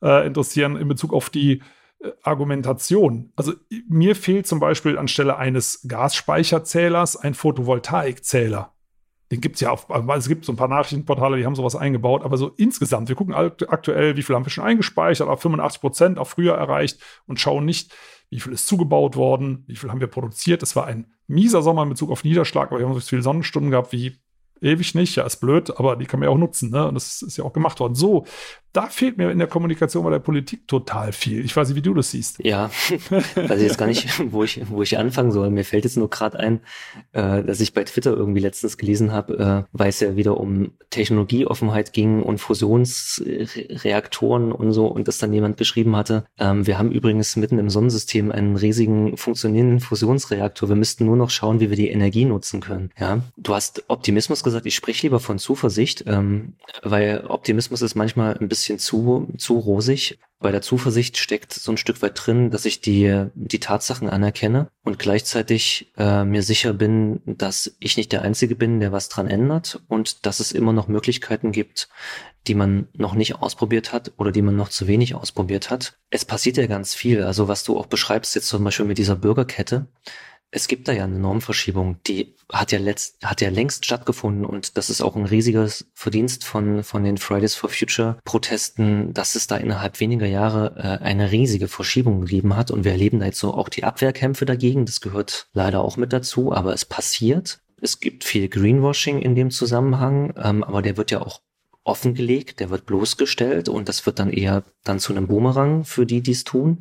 äh, interessieren in Bezug auf die äh, Argumentation. Also mir fehlt zum Beispiel anstelle eines Gasspeicherzählers ein Photovoltaikzähler. Den gibt es ja auf, es gibt so ein paar Nachrichtenportale, die haben sowas eingebaut, aber so insgesamt, wir gucken aktuell, wie viel haben wir schon eingespeichert, auf 85 Prozent, auch früher erreicht und schauen nicht, wie viel ist zugebaut worden, wie viel haben wir produziert. Es war ein mieser Sommer in Bezug auf Niederschlag, aber wir haben so viele Sonnenstunden gehabt wie ewig nicht. Ja, ist blöd, aber die kann man ja auch nutzen. Ne? Und das ist ja auch gemacht worden. So, da fehlt mir in der Kommunikation bei der Politik total viel. Ich weiß nicht, wie du das siehst. Ja, weiß ich jetzt gar nicht, wo ich, wo ich anfangen soll. Mir fällt jetzt nur gerade ein, äh, dass ich bei Twitter irgendwie letztens gelesen habe, äh, weil es ja wieder um Technologieoffenheit ging und Fusionsreaktoren und so und dass dann jemand geschrieben hatte, ähm, wir haben übrigens mitten im Sonnensystem einen riesigen funktionierenden Fusionsreaktor. Wir müssten nur noch schauen, wie wir die Energie nutzen können. Ja, du hast Optimismus gesagt. Ich spreche lieber von Zuversicht, ähm, weil Optimismus ist manchmal ein bisschen zu, zu rosig. Bei der Zuversicht steckt so ein Stück weit drin, dass ich die, die Tatsachen anerkenne und gleichzeitig äh, mir sicher bin, dass ich nicht der Einzige bin, der was dran ändert und dass es immer noch Möglichkeiten gibt, die man noch nicht ausprobiert hat oder die man noch zu wenig ausprobiert hat. Es passiert ja ganz viel. Also was du auch beschreibst jetzt zum Beispiel mit dieser Bürgerkette es gibt da ja eine Normverschiebung, die hat ja letzt, hat ja längst stattgefunden und das ist auch ein riesiges Verdienst von, von den Fridays for Future Protesten, dass es da innerhalb weniger Jahre äh, eine riesige Verschiebung gegeben hat und wir erleben da jetzt so auch die Abwehrkämpfe dagegen. Das gehört leider auch mit dazu, aber es passiert. Es gibt viel Greenwashing in dem Zusammenhang, ähm, aber der wird ja auch offengelegt, der wird bloßgestellt und das wird dann eher dann zu einem Boomerang für die, die es tun.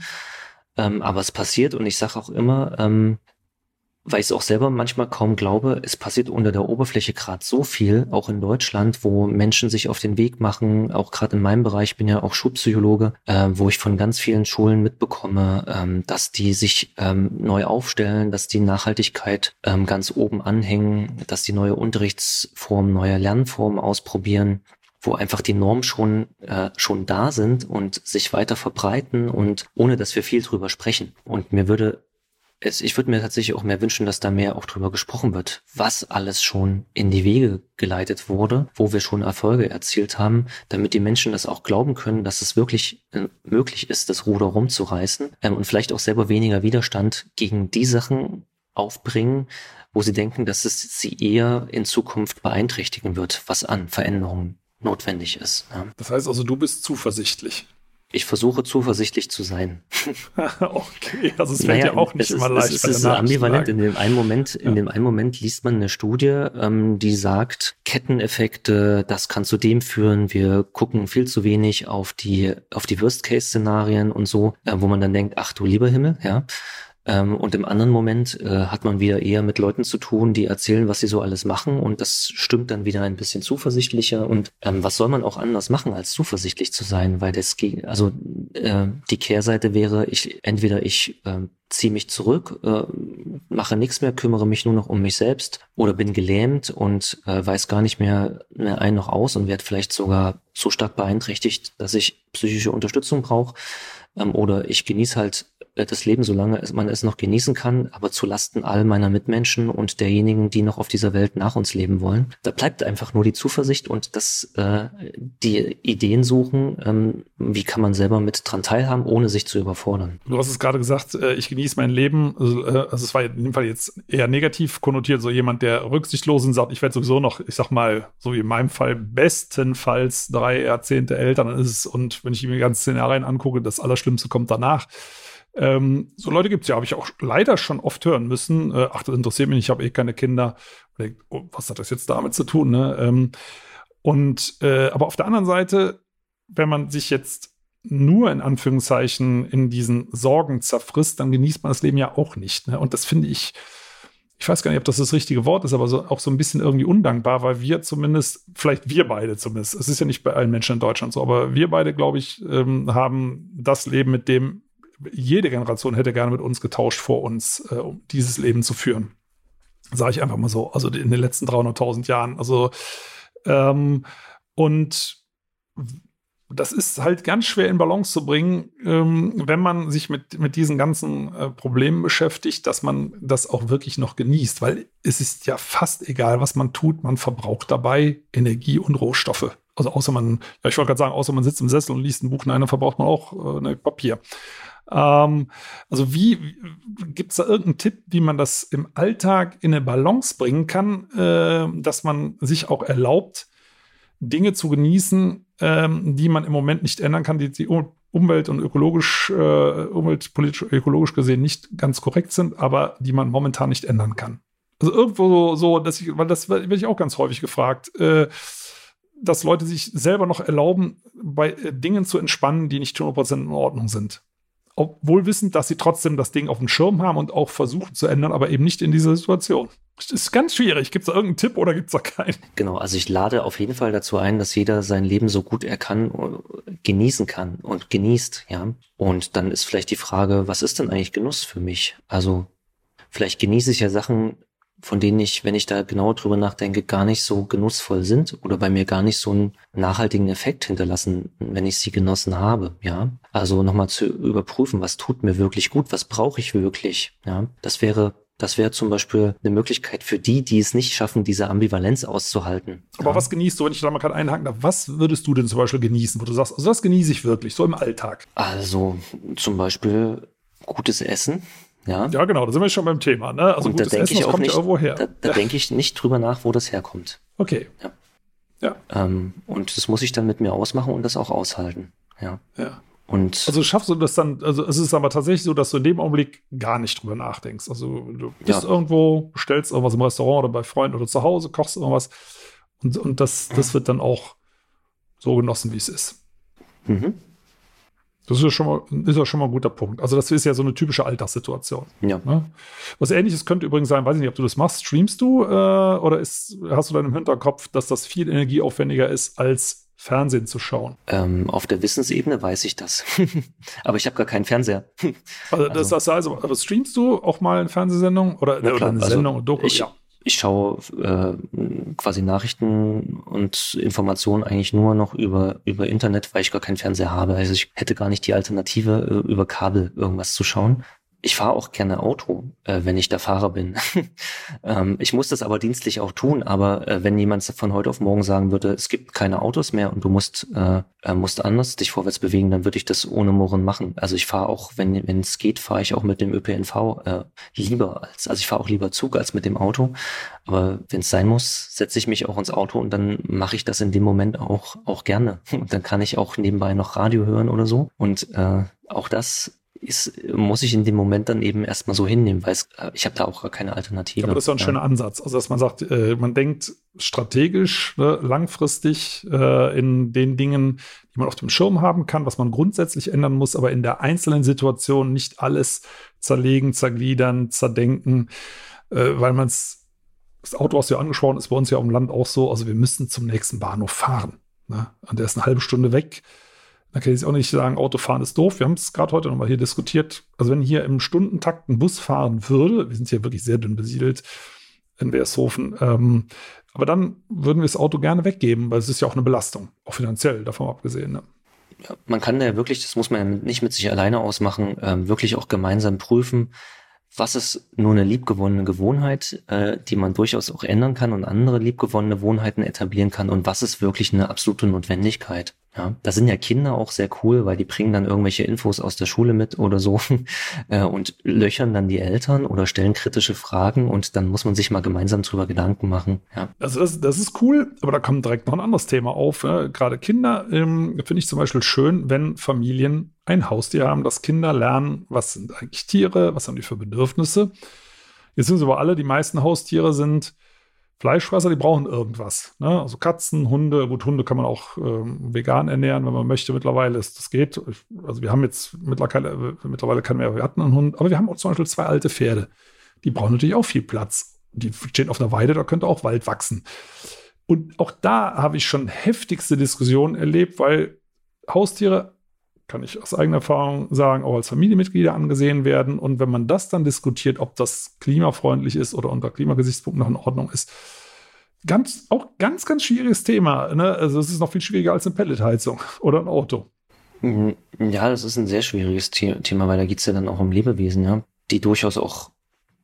Ähm, aber es passiert und ich sage auch immer, ähm, weil ich es auch selber manchmal kaum glaube, es passiert unter der Oberfläche gerade so viel, auch in Deutschland, wo Menschen sich auf den Weg machen, auch gerade in meinem Bereich, ich bin ja auch Schulpsychologe, äh, wo ich von ganz vielen Schulen mitbekomme, ähm, dass die sich ähm, neu aufstellen, dass die Nachhaltigkeit ähm, ganz oben anhängen, dass die neue Unterrichtsformen, neue Lernformen ausprobieren wo einfach die Normen schon äh, schon da sind und sich weiter verbreiten und ohne dass wir viel drüber sprechen. Und mir würde es, ich würde mir tatsächlich auch mehr wünschen, dass da mehr auch drüber gesprochen wird, was alles schon in die Wege geleitet wurde, wo wir schon Erfolge erzielt haben, damit die Menschen das auch glauben können, dass es wirklich äh, möglich ist, das Ruder rumzureißen ähm, und vielleicht auch selber weniger Widerstand gegen die Sachen aufbringen, wo sie denken, dass es sie eher in Zukunft beeinträchtigen wird, was an Veränderungen notwendig ist. Ja. Das heißt also, du bist zuversichtlich. Ich versuche zuversichtlich zu sein. okay, also es fällt naja, ja auch nicht immer leicht. Es ist, ist ambivalent. In dem einen Moment, in ja. dem einen Moment liest man eine Studie, ähm, die sagt, Ketteneffekte, das kann zu dem führen. Wir gucken viel zu wenig auf die auf die Worst-Case-Szenarien und so, äh, wo man dann denkt, ach du lieber Himmel, ja. Ähm, und im anderen Moment äh, hat man wieder eher mit Leuten zu tun, die erzählen, was sie so alles machen. Und das stimmt dann wieder ein bisschen zuversichtlicher. Und ähm, was soll man auch anders machen, als zuversichtlich zu sein? Weil das, also äh, die Kehrseite wäre, ich entweder ich äh, ziehe mich zurück, äh, mache nichts mehr, kümmere mich nur noch um mich selbst oder bin gelähmt und äh, weiß gar nicht mehr, mehr ein noch aus und werde vielleicht sogar so stark beeinträchtigt, dass ich psychische Unterstützung brauche. Ähm, oder ich genieße halt das Leben, solange man es noch genießen kann, aber zu Lasten all meiner Mitmenschen und derjenigen, die noch auf dieser Welt nach uns leben wollen. Da bleibt einfach nur die Zuversicht und das äh, die Ideen suchen, ähm, wie kann man selber mit dran teilhaben, ohne sich zu überfordern. Du hast es gerade gesagt, äh, ich genieße mein Leben. Also, äh, also es war in dem Fall jetzt eher negativ konnotiert, so jemand, der rücksichtslos und sagt, ich werde sowieso noch, ich sag mal, so wie in meinem Fall, bestenfalls drei Jahrzehnte älter ist und wenn ich mir die ganzen Szenarien angucke, das Allerschlimmste kommt danach. Ähm, so Leute gibt es ja, habe ich auch leider schon oft hören müssen. Äh, ach, das interessiert mich nicht, ich habe eh keine Kinder. Oh, was hat das jetzt damit zu tun? Ne? Ähm, und äh, aber auf der anderen Seite, wenn man sich jetzt nur in Anführungszeichen in diesen Sorgen zerfrisst, dann genießt man das Leben ja auch nicht. Ne? Und das finde ich, ich weiß gar nicht, ob das das richtige Wort ist, aber so, auch so ein bisschen irgendwie undankbar, weil wir zumindest, vielleicht wir beide zumindest, es ist ja nicht bei allen Menschen in Deutschland so, aber wir beide, glaube ich, ähm, haben das Leben, mit dem jede Generation hätte gerne mit uns getauscht vor uns, äh, um dieses Leben zu führen. Sage ich einfach mal so. Also in den letzten 300.000 Jahren. Also, ähm, und das ist halt ganz schwer in Balance zu bringen, ähm, wenn man sich mit, mit diesen ganzen äh, Problemen beschäftigt, dass man das auch wirklich noch genießt, weil es ist ja fast egal, was man tut, man verbraucht dabei Energie und Rohstoffe. Also außer man, ja, ich wollte gerade sagen, außer man sitzt im Sessel und liest ein Buch, nein, dann verbraucht man auch äh, ne, Papier. Ähm, also wie gibt es da irgendeinen Tipp, wie man das im Alltag in eine Balance bringen kann, äh, dass man sich auch erlaubt, Dinge zu genießen, ähm, die man im Moment nicht ändern kann, die, die Umwelt- und ökologisch, äh, umweltpolitisch, ökologisch gesehen nicht ganz korrekt sind, aber die man momentan nicht ändern kann. Also irgendwo so, dass ich, weil das werde ich auch ganz häufig gefragt, äh, dass Leute sich selber noch erlauben, bei äh, Dingen zu entspannen, die nicht 100% in Ordnung sind obwohl wissend, dass sie trotzdem das Ding auf dem Schirm haben und auch versuchen zu ändern, aber eben nicht in dieser Situation. Das ist ganz schwierig. Gibt es da irgendeinen Tipp oder gibt es da keinen? Genau, also ich lade auf jeden Fall dazu ein, dass jeder sein Leben so gut er kann äh, genießen kann und genießt, ja. Und dann ist vielleicht die Frage, was ist denn eigentlich Genuss für mich? Also vielleicht genieße ich ja Sachen, von denen ich, wenn ich da genau drüber nachdenke, gar nicht so genussvoll sind oder bei mir gar nicht so einen nachhaltigen Effekt hinterlassen, wenn ich sie genossen habe, ja. Also nochmal zu überprüfen, was tut mir wirklich gut, was brauche ich wirklich, ja. Das wäre das wäre zum Beispiel eine Möglichkeit für die, die es nicht schaffen, diese Ambivalenz auszuhalten. Aber ja. was genießt du, wenn ich da mal gerade einhaken darf? Was würdest du denn zum Beispiel genießen, wo du sagst, also das genieße ich wirklich, so im Alltag? Also zum Beispiel gutes Essen, ja, ja genau, da sind wir schon beim Thema. Ne? Also und da denke ich auch nicht, ja da, da ja. denke ich nicht drüber nach, wo das herkommt. Okay. Ja. ja. Ähm, und das muss ich dann mit mir ausmachen und das auch aushalten. Ja. ja. Und also schaffst du das dann, also es ist aber tatsächlich so, dass du in dem Augenblick gar nicht drüber nachdenkst. Also du bist ja. irgendwo, bestellst irgendwas im Restaurant oder bei Freunden oder zu Hause, kochst irgendwas und, und das, das wird dann auch so genossen, wie es ist. Mhm. Das ist ja, schon mal, ist ja schon mal ein guter Punkt. Also, das ist ja so eine typische Alltagssituation. Ja. Ne? Was ähnliches könnte übrigens sein, weiß ich nicht, ob du das machst. Streamst du äh, oder ist, hast du dann im Hinterkopf, dass das viel energieaufwendiger ist, als Fernsehen zu schauen? Ähm, auf der Wissensebene weiß ich das. Aber ich habe gar keinen Fernseher. Also, das, das also, aber streamst du auch mal eine Fernsehsendung oder, Na oder klar, eine also Sendung, Doku? ich- ja. Ich schaue äh, quasi Nachrichten und Informationen eigentlich nur noch über, über Internet, weil ich gar keinen Fernseher habe. Also ich hätte gar nicht die Alternative, äh, über Kabel irgendwas zu schauen. Ich fahre auch gerne Auto, äh, wenn ich der Fahrer bin. ähm, ich muss das aber dienstlich auch tun, aber äh, wenn jemand von heute auf morgen sagen würde, es gibt keine Autos mehr und du musst, äh, äh, musst anders dich vorwärts bewegen, dann würde ich das ohne Murren machen. Also ich fahre auch, wenn wenn es geht, fahre ich auch mit dem ÖPNV äh, lieber als, also ich fahre auch lieber Zug als mit dem Auto. Aber wenn es sein muss, setze ich mich auch ins Auto und dann mache ich das in dem Moment auch auch gerne. Und dann kann ich auch nebenbei noch Radio hören oder so. Und äh, auch das ist, muss ich in dem Moment dann eben erstmal so hinnehmen, weil es, äh, ich habe da auch gar keine Alternative. Aber das ist ja ein schöner Ansatz. Also, dass man sagt, äh, man denkt strategisch, ne, langfristig äh, in den Dingen, die man auf dem Schirm haben kann, was man grundsätzlich ändern muss, aber in der einzelnen Situation nicht alles zerlegen, zergliedern, zerdenken, äh, weil man es, das Auto, was du ja angesprochen ist, bei uns ja dem Land auch so, also wir müssen zum nächsten Bahnhof fahren. Ne? Und der ist eine halbe Stunde weg. Da kann jetzt auch nicht sagen, Autofahren ist doof. Wir haben es gerade heute nochmal hier diskutiert. Also wenn hier im Stundentakt ein Bus fahren würde, wir sind hier wirklich sehr dünn besiedelt in Weershofen, ähm, aber dann würden wir das Auto gerne weggeben, weil es ist ja auch eine Belastung, auch finanziell, davon abgesehen. Ne? Ja, man kann da wirklich, das muss man ja nicht mit sich alleine ausmachen, ähm, wirklich auch gemeinsam prüfen, was ist nur eine liebgewonnene Gewohnheit, äh, die man durchaus auch ändern kann und andere liebgewonnene Gewohnheiten etablieren kann und was ist wirklich eine absolute Notwendigkeit. Ja, da sind ja Kinder auch sehr cool, weil die bringen dann irgendwelche Infos aus der Schule mit oder so äh, und löchern dann die Eltern oder stellen kritische Fragen und dann muss man sich mal gemeinsam drüber Gedanken machen. Ja, Also das, das ist cool, aber da kommt direkt noch ein anderes Thema auf. Äh, Gerade Kinder ähm, finde ich zum Beispiel schön, wenn Familien ein Haustier haben, dass Kinder lernen, was sind eigentlich Tiere, was haben die für Bedürfnisse. Jetzt sind sie aber alle, die meisten Haustiere sind Fleischfresser, die brauchen irgendwas. Ne? Also Katzen, Hunde, gut, Hunde kann man auch ähm, vegan ernähren, wenn man möchte. Mittlerweile ist das geht. Also wir haben jetzt mittlerweile, mittlerweile keinen mehr, wir hatten einen Hund, aber wir haben auch zum Beispiel zwei alte Pferde. Die brauchen natürlich auch viel Platz. Die stehen auf einer Weide, da könnte auch Wald wachsen. Und auch da habe ich schon heftigste Diskussionen erlebt, weil Haustiere, kann ich aus eigener Erfahrung sagen, auch als Familienmitglieder angesehen werden. Und wenn man das dann diskutiert, ob das klimafreundlich ist oder unter Klimagesichtspunkten noch in Ordnung ist, ganz, auch ganz, ganz schwieriges Thema. Ne? Also es ist noch viel schwieriger als eine Pelletheizung oder ein Auto. Mhm. Ja, das ist ein sehr schwieriges The Thema, weil da geht's ja dann auch um Lebewesen, ja, die durchaus auch,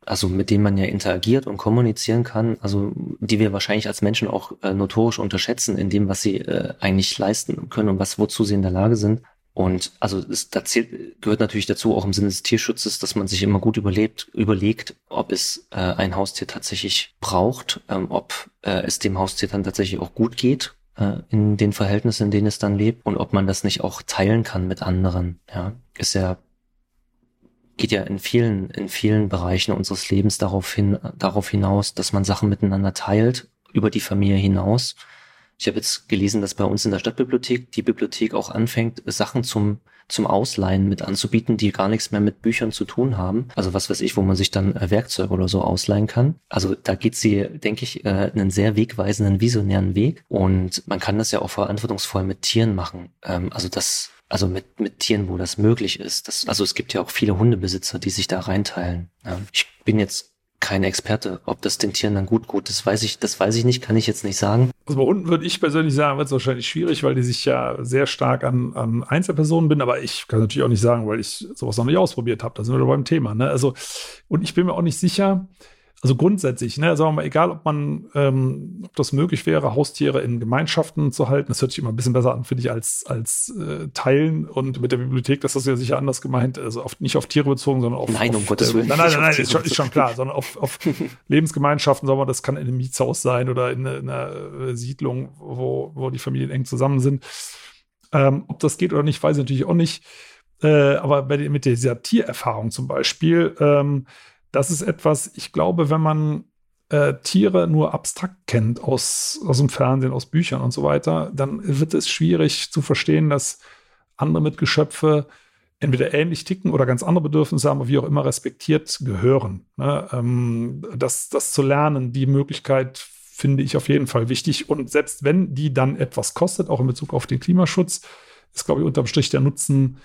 also mit denen man ja interagiert und kommunizieren kann, also die wir wahrscheinlich als Menschen auch äh, notorisch unterschätzen in dem, was sie äh, eigentlich leisten können und was wozu sie in der Lage sind. Und also es, da zählt, gehört natürlich dazu, auch im Sinne des Tierschutzes, dass man sich immer gut überlebt, überlegt, ob es äh, ein Haustier tatsächlich braucht, ähm, ob äh, es dem Haustier dann tatsächlich auch gut geht äh, in den Verhältnissen, in denen es dann lebt und ob man das nicht auch teilen kann mit anderen. Ja, ist ja geht ja in vielen in vielen Bereichen unseres Lebens darauf hin darauf hinaus, dass man Sachen miteinander teilt über die Familie hinaus. Ich habe jetzt gelesen, dass bei uns in der Stadtbibliothek die Bibliothek auch anfängt, Sachen zum zum Ausleihen mit anzubieten, die gar nichts mehr mit Büchern zu tun haben. Also was weiß ich, wo man sich dann äh, Werkzeuge oder so ausleihen kann. Also da geht sie, denke ich, äh, einen sehr wegweisenden, visionären Weg. Und man kann das ja auch verantwortungsvoll mit Tieren machen. Ähm, also das, also mit, mit Tieren, wo das möglich ist. Das, also es gibt ja auch viele Hundebesitzer, die sich da reinteilen. Ich bin jetzt kein Experte, ob das den Tieren dann gut gut, das weiß ich, das weiß ich nicht, kann ich jetzt nicht sagen. Also bei Hunden würde ich persönlich sagen, wird es wahrscheinlich schwierig, weil die sich ja sehr stark an, an Einzelpersonen binden, aber ich kann natürlich auch nicht sagen, weil ich sowas noch nicht ausprobiert habe. Da sind wir beim Thema. Ne? Also, und ich bin mir auch nicht sicher, also grundsätzlich, ne, sagen wir mal, egal ob man, ähm, ob das möglich wäre, Haustiere in Gemeinschaften zu halten, das hört sich immer ein bisschen besser an, finde ich, als, als äh, Teilen und mit der Bibliothek, das ist ja sicher anders gemeint, also auf, nicht auf Tiere bezogen, sondern auf. Nein, um auf, Gottes Willen. Nein, nein, nein, nein Tiere ist, schon, ist schon klar, sondern auf, auf Lebensgemeinschaften, sagen wir, das kann in einem Mietshaus sein oder in, einer- in einer Siedlung, wo, wo die Familien eng zusammen sind. Ähm, ob das geht oder nicht, weiß ich natürlich auch nicht. Äh, aber bei, mit dieser Tiererfahrung zum Beispiel, ähm, das ist etwas, ich glaube, wenn man äh, Tiere nur abstrakt kennt aus, aus dem Fernsehen, aus Büchern und so weiter, dann wird es schwierig zu verstehen, dass andere Mitgeschöpfe entweder ähnlich ticken oder ganz andere Bedürfnisse haben, wie auch immer respektiert gehören. Ne? Ähm, das, das zu lernen, die Möglichkeit finde ich auf jeden Fall wichtig. Und selbst wenn die dann etwas kostet, auch in Bezug auf den Klimaschutz, ist, glaube ich, unterm Strich der Nutzen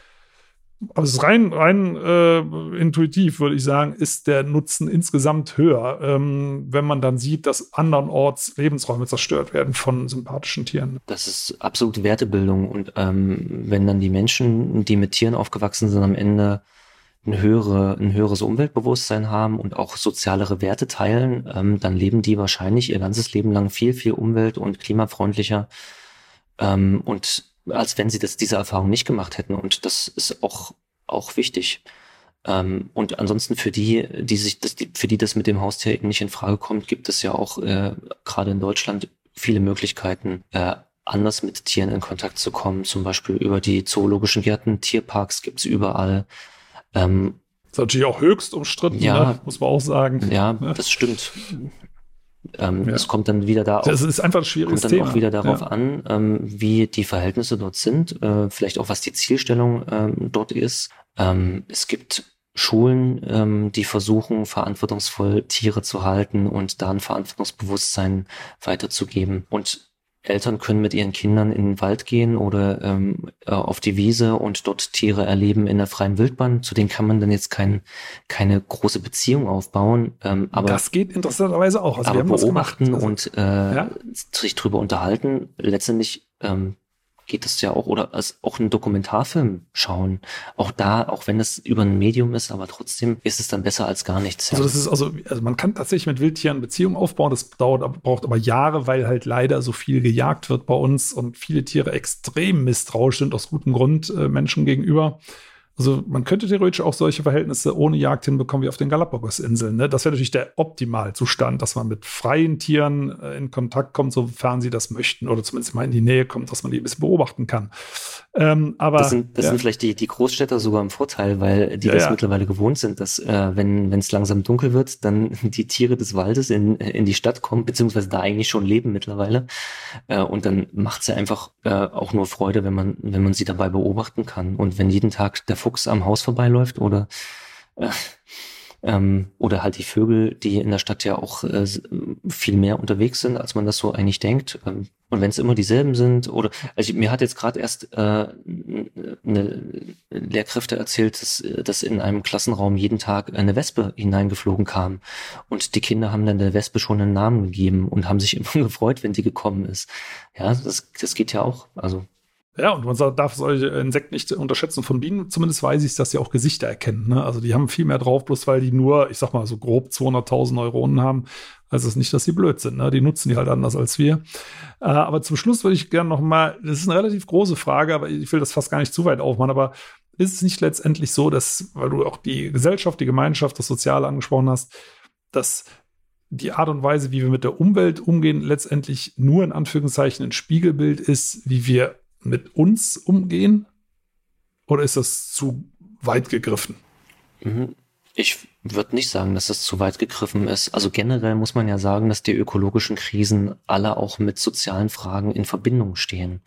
also rein, rein äh, intuitiv würde ich sagen, ist der Nutzen insgesamt höher, ähm, wenn man dann sieht, dass andernorts Lebensräume zerstört werden von sympathischen Tieren. Das ist absolute Wertebildung. Und ähm, wenn dann die Menschen, die mit Tieren aufgewachsen sind, am Ende ein, höhere, ein höheres Umweltbewusstsein haben und auch sozialere Werte teilen, ähm, dann leben die wahrscheinlich ihr ganzes Leben lang viel, viel umwelt- und klimafreundlicher. Ähm, und als wenn sie das, diese Erfahrung nicht gemacht hätten. Und das ist auch, auch wichtig. Ähm, und ansonsten für die, die sich, das, die, für die das mit dem Haustier eben nicht in Frage kommt, gibt es ja auch äh, gerade in Deutschland viele Möglichkeiten, äh, anders mit Tieren in Kontakt zu kommen. Zum Beispiel über die zoologischen Gärten, Tierparks gibt's überall. Ähm, das ist natürlich auch höchst umstritten, ja, ne? muss man auch sagen. Ja, das stimmt. Ähm, ja. Es kommt dann wieder da das ist einfach ein schwieriges kommt dann Thema. auch wieder darauf ja. an, ähm, wie die Verhältnisse dort sind, äh, vielleicht auch was die Zielstellung ähm, dort ist. Ähm, es gibt Schulen, ähm, die versuchen, verantwortungsvoll Tiere zu halten und da ein Verantwortungsbewusstsein weiterzugeben. Und Eltern können mit ihren Kindern in den Wald gehen oder ähm, äh, auf die Wiese und dort Tiere erleben in der freien Wildbahn. Zu denen kann man dann jetzt kein, keine große Beziehung aufbauen. Ähm, aber das geht interessanterweise auch. Also aber beobachten also, und äh, ja? sich drüber unterhalten. Letztendlich ähm, geht es ja auch, oder als auch einen Dokumentarfilm schauen. Auch da, auch wenn es über ein Medium ist, aber trotzdem ist es dann besser als gar nichts. Also das ist also, also man kann tatsächlich mit Wildtieren Beziehungen aufbauen, das dauert, braucht aber Jahre, weil halt leider so viel gejagt wird bei uns und viele Tiere extrem misstrauisch sind aus gutem Grund äh, Menschen gegenüber. Also man könnte theoretisch auch solche Verhältnisse ohne Jagd hinbekommen wie auf den Galapagos-Inseln. Ne? Das wäre natürlich der Optimalzustand, dass man mit freien Tieren äh, in Kontakt kommt, sofern sie das möchten oder zumindest mal in die Nähe kommt, dass man die ein bisschen beobachten kann. Ähm, aber das sind, das ja. sind vielleicht die, die Großstädter sogar im Vorteil, weil die ja, das ja. mittlerweile gewohnt sind, dass äh, wenn es langsam dunkel wird, dann die Tiere des Waldes in, in die Stadt kommen, beziehungsweise da eigentlich schon leben mittlerweile. Äh, und dann macht es ja einfach äh, auch nur Freude, wenn man, wenn man sie dabei beobachten kann. Und wenn jeden Tag der Fuchs am Haus vorbeiläuft oder äh, ähm, oder halt die Vögel, die in der Stadt ja auch äh, viel mehr unterwegs sind, als man das so eigentlich denkt. Ähm, und wenn es immer dieselben sind, oder also mir hat jetzt gerade erst äh, eine Lehrkräfte erzählt, dass, dass in einem Klassenraum jeden Tag eine Wespe hineingeflogen kam. Und die Kinder haben dann der Wespe schon einen Namen gegeben und haben sich immer gefreut, wenn die gekommen ist. Ja, das, das geht ja auch. Also ja, und man darf solche Insekten nicht unterschätzen. Von Bienen zumindest weiß ich, dass sie auch Gesichter erkennen. Ne? Also die haben viel mehr drauf, bloß weil die nur, ich sag mal, so grob 200.000 Neuronen haben. Also es ist nicht, dass sie blöd sind. Ne? Die nutzen die halt anders als wir. Äh, aber zum Schluss würde ich gerne noch mal, das ist eine relativ große Frage, aber ich will das fast gar nicht zu weit aufmachen, aber ist es nicht letztendlich so, dass, weil du auch die Gesellschaft, die Gemeinschaft, das Soziale angesprochen hast, dass die Art und Weise, wie wir mit der Umwelt umgehen, letztendlich nur in Anführungszeichen ein Spiegelbild ist, wie wir mit uns umgehen? Oder ist das zu weit gegriffen? Mhm. Ich würde nicht sagen, dass das zu weit gegriffen ist. Also generell muss man ja sagen, dass die ökologischen Krisen alle auch mit sozialen Fragen in Verbindung stehen.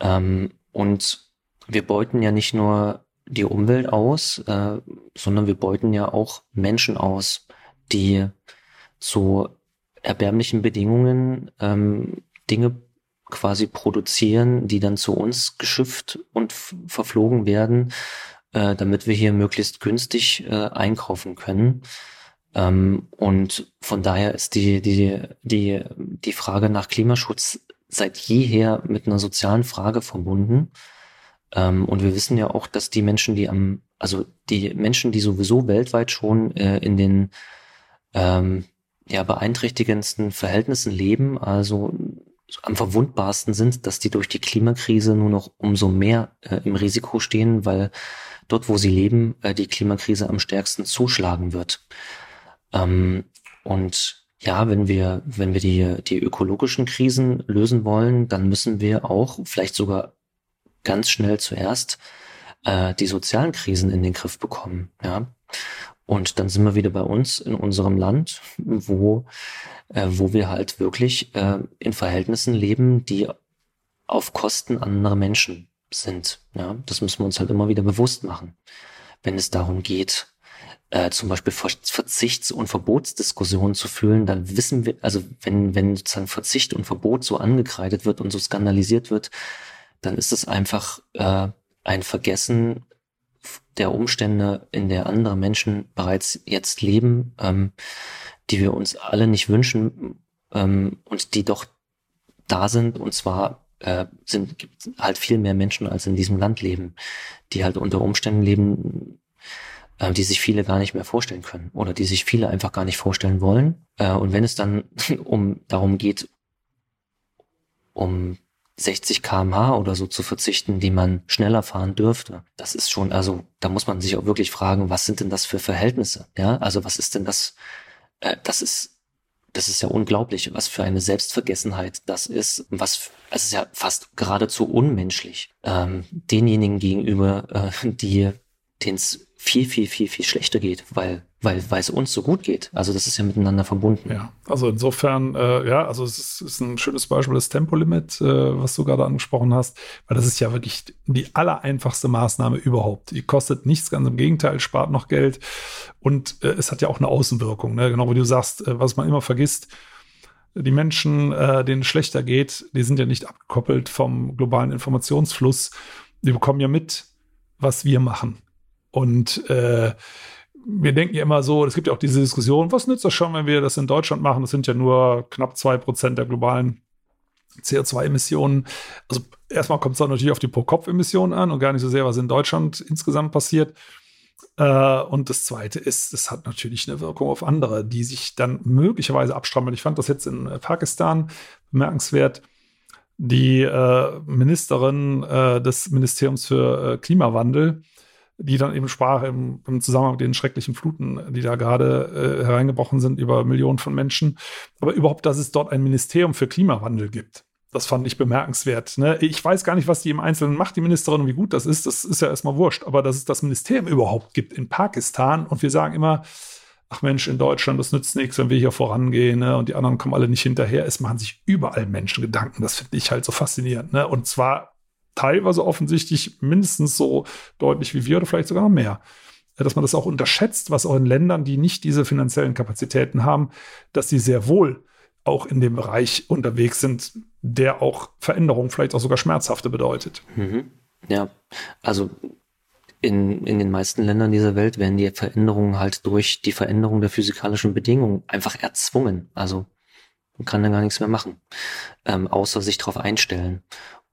Ähm, und wir beuten ja nicht nur die Umwelt aus, äh, sondern wir beuten ja auch Menschen aus, die zu erbärmlichen Bedingungen ähm, Dinge quasi produzieren, die dann zu uns geschifft und verflogen werden, äh, damit wir hier möglichst günstig äh, einkaufen können. Ähm, und von daher ist die, die, die, die Frage nach Klimaschutz seit jeher mit einer sozialen Frage verbunden. Ähm, und wir wissen ja auch, dass die Menschen, die am, also die Menschen, die sowieso weltweit schon äh, in den ähm, ja, beeinträchtigendsten Verhältnissen leben, also am verwundbarsten sind, dass die durch die Klimakrise nur noch umso mehr äh, im Risiko stehen, weil dort, wo sie leben, äh, die Klimakrise am stärksten zuschlagen wird. Ähm, und ja, wenn wir, wenn wir die, die ökologischen Krisen lösen wollen, dann müssen wir auch vielleicht sogar ganz schnell zuerst äh, die sozialen Krisen in den Griff bekommen. Ja, und dann sind wir wieder bei uns in unserem Land, wo, äh, wo wir halt wirklich äh, in Verhältnissen leben, die auf Kosten anderer Menschen sind. Ja, das müssen wir uns halt immer wieder bewusst machen, wenn es darum geht, äh, zum Beispiel Verzichts- und Verbotsdiskussionen zu fühlen, dann wissen wir, also wenn, wenn sozusagen Verzicht und Verbot so angekreidet wird und so skandalisiert wird, dann ist es einfach äh, ein Vergessen der Umstände, in der andere Menschen bereits jetzt leben, ähm, die wir uns alle nicht wünschen ähm, und die doch da sind. Und zwar äh, sind gibt halt viel mehr Menschen als in diesem Land leben, die halt unter Umständen leben, äh, die sich viele gar nicht mehr vorstellen können oder die sich viele einfach gar nicht vorstellen wollen. Äh, und wenn es dann um darum geht, um 60 kmh oder so zu verzichten, die man schneller fahren dürfte. Das ist schon, also da muss man sich auch wirklich fragen, was sind denn das für Verhältnisse? Ja, also was ist denn das? Äh, das ist, das ist ja unglaublich, was für eine Selbstvergessenheit das ist. Was, es ist ja fast geradezu unmenschlich ähm, denjenigen gegenüber, äh, die, denen es viel, viel, viel, viel schlechter geht, weil, weil, weil es uns so gut geht. Also das ist ja miteinander verbunden. Ja, also insofern, äh, ja, also es ist, ist, ein schönes Beispiel das Tempolimit, äh, was du gerade angesprochen hast, weil das ist ja wirklich die allereinfachste Maßnahme überhaupt. Die kostet nichts, ganz im Gegenteil, spart noch Geld und äh, es hat ja auch eine Außenwirkung, ne? genau wie du sagst, äh, was man immer vergisst, die Menschen, äh, denen es schlechter geht, die sind ja nicht abgekoppelt vom globalen Informationsfluss. Die bekommen ja mit, was wir machen. Und äh, wir denken ja immer so, es gibt ja auch diese Diskussion, was nützt das schon, wenn wir das in Deutschland machen? Das sind ja nur knapp zwei Prozent der globalen CO2-Emissionen. Also erstmal kommt es dann natürlich auf die Pro-Kopf-Emissionen an und gar nicht so sehr, was in Deutschland insgesamt passiert. Äh, und das Zweite ist, es hat natürlich eine Wirkung auf andere, die sich dann möglicherweise abstrampeln. Ich fand das jetzt in Pakistan bemerkenswert. Die äh, Ministerin äh, des Ministeriums für äh, Klimawandel die dann eben sprach im, im, Zusammenhang mit den schrecklichen Fluten, die da gerade äh, hereingebrochen sind über Millionen von Menschen. Aber überhaupt, dass es dort ein Ministerium für Klimawandel gibt. Das fand ich bemerkenswert. Ne? Ich weiß gar nicht, was die im Einzelnen macht, die Ministerin, und wie gut das ist. Das ist ja erstmal wurscht. Aber dass es das Ministerium überhaupt gibt in Pakistan und wir sagen immer, ach Mensch, in Deutschland, das nützt nichts, wenn wir hier vorangehen ne? und die anderen kommen alle nicht hinterher. Es machen sich überall Menschen Gedanken. Das finde ich halt so faszinierend. Ne? Und zwar teilweise offensichtlich mindestens so deutlich wie wir oder vielleicht sogar noch mehr. Dass man das auch unterschätzt, was auch in Ländern, die nicht diese finanziellen Kapazitäten haben, dass sie sehr wohl auch in dem Bereich unterwegs sind, der auch Veränderung, vielleicht auch sogar schmerzhafte bedeutet. Mhm. Ja, also in, in den meisten Ländern dieser Welt werden die Veränderungen halt durch die Veränderung der physikalischen Bedingungen einfach erzwungen. Also man kann da gar nichts mehr machen, ähm, außer sich darauf einstellen.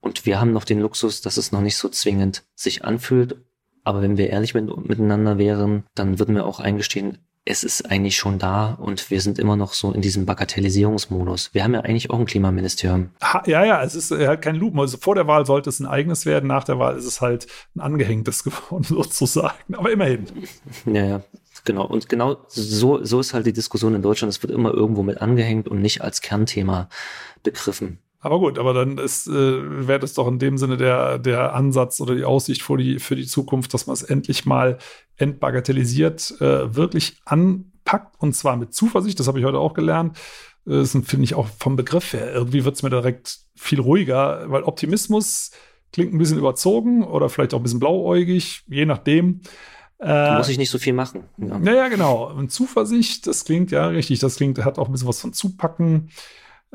Und wir haben noch den Luxus, dass es noch nicht so zwingend sich anfühlt. Aber wenn wir ehrlich mit, miteinander wären, dann würden wir auch eingestehen, es ist eigentlich schon da und wir sind immer noch so in diesem Bagatellisierungsmodus. Wir haben ja eigentlich auch ein Klimaministerium. Ha, ja, ja, es ist halt kein Lupen. Also vor der Wahl sollte es ein eigenes werden, nach der Wahl ist es halt ein angehängtes geworden, sozusagen. Aber immerhin. Ja, ja. Genau, und genau so, so ist halt die Diskussion in Deutschland. Es wird immer irgendwo mit angehängt und nicht als Kernthema begriffen. Aber gut, aber dann ist, äh, wäre das doch in dem Sinne der, der Ansatz oder die Aussicht für die, für die Zukunft, dass man es endlich mal entbagatellisiert, äh, wirklich anpackt und zwar mit Zuversicht. Das habe ich heute auch gelernt. Äh, das finde ich auch vom Begriff her. Irgendwie wird es mir direkt viel ruhiger, weil Optimismus klingt ein bisschen überzogen oder vielleicht auch ein bisschen blauäugig, je nachdem. Da muss ich nicht so viel machen. Ja, ja, ja genau. Und Zuversicht, das klingt ja richtig. Das klingt, hat auch ein bisschen was von Zupacken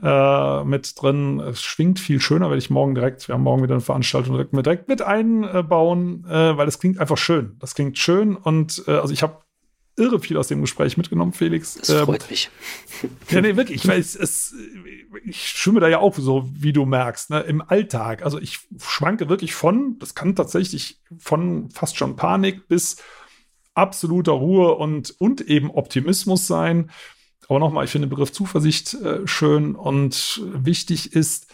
äh, mit drin. Es schwingt viel schöner, werde ich morgen direkt, wir haben morgen wieder eine Veranstaltung, direkt mit, direkt mit einbauen, äh, weil es klingt einfach schön. Das klingt schön und äh, also ich habe irre viel aus dem Gespräch mitgenommen, Felix. Das freut ähm, mich. Ja, nee, wirklich, weil es, es, ich schwimme da ja auch so, wie du merkst, ne, im Alltag. Also ich schwanke wirklich von, das kann tatsächlich von fast schon Panik bis absoluter Ruhe und, und eben Optimismus sein. Aber nochmal, ich finde den Begriff Zuversicht äh, schön und wichtig ist,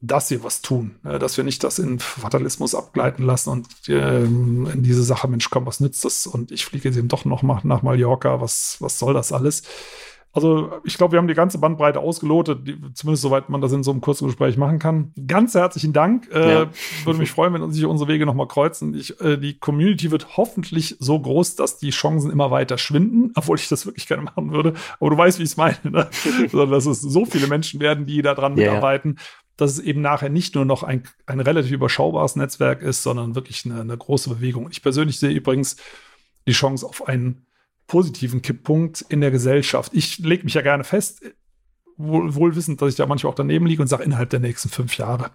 dass wir was tun, äh, dass wir nicht das in Fatalismus abgleiten lassen und äh, in diese Sache, Mensch, komm, was nützt das? Und ich fliege jetzt eben doch noch nach Mallorca, was, was soll das alles? Also ich glaube, wir haben die ganze Bandbreite ausgelotet, die, zumindest soweit man das in so einem kurzen Gespräch machen kann. Ganz herzlichen Dank. Äh, ja. Würde mich freuen, wenn sich unsere Wege nochmal kreuzen. Ich, äh, die Community wird hoffentlich so groß, dass die Chancen immer weiter schwinden, obwohl ich das wirklich gerne machen würde. Aber du weißt, wie ich es meine. Ne? also, dass es so viele Menschen werden, die da dran ja, mitarbeiten. dass es eben nachher nicht nur noch ein, ein relativ überschaubares Netzwerk ist, sondern wirklich eine, eine große Bewegung. Ich persönlich sehe übrigens die Chance auf einen positiven Kipppunkt in der Gesellschaft. Ich lege mich ja gerne fest, wohl, wohl wissend, dass ich da manchmal auch daneben liege und sage innerhalb der nächsten fünf Jahre.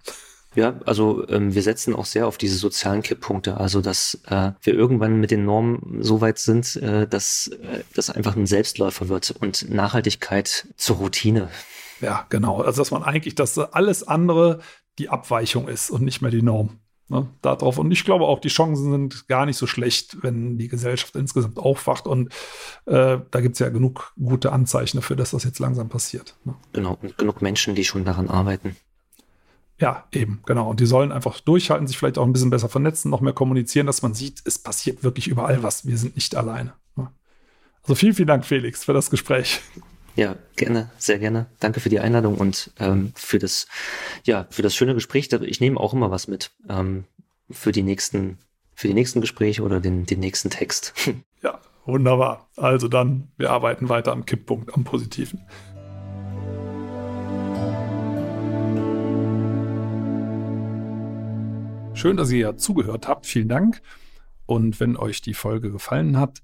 Ja, also ähm, wir setzen auch sehr auf diese sozialen Kipppunkte, also dass äh, wir irgendwann mit den Normen so weit sind, äh, dass äh, das einfach ein Selbstläufer wird und Nachhaltigkeit zur Routine. Ja, genau. Also dass man eigentlich, dass alles andere die Abweichung ist und nicht mehr die Norm. Ne, darauf. Und ich glaube auch, die Chancen sind gar nicht so schlecht, wenn die Gesellschaft insgesamt aufwacht. Und äh, da gibt es ja genug gute Anzeichen dafür, dass das jetzt langsam passiert. Ne? Genau, und genug Menschen, die schon daran arbeiten. Ja, eben, genau. Und die sollen einfach durchhalten, sich vielleicht auch ein bisschen besser vernetzen, noch mehr kommunizieren, dass man sieht, es passiert wirklich überall was. Wir sind nicht alleine. Also vielen, vielen Dank, Felix, für das Gespräch. Ja, gerne, sehr gerne. Danke für die Einladung und ähm, für das, ja, für das schöne Gespräch. Ich nehme auch immer was mit ähm, für die nächsten, für die nächsten Gespräche oder den, den nächsten Text. Ja, wunderbar. Also dann, wir arbeiten weiter am Kipppunkt, am Positiven. Schön, dass ihr ja zugehört habt. Vielen Dank. Und wenn euch die Folge gefallen hat,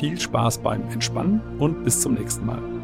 Viel Spaß beim Entspannen und bis zum nächsten Mal.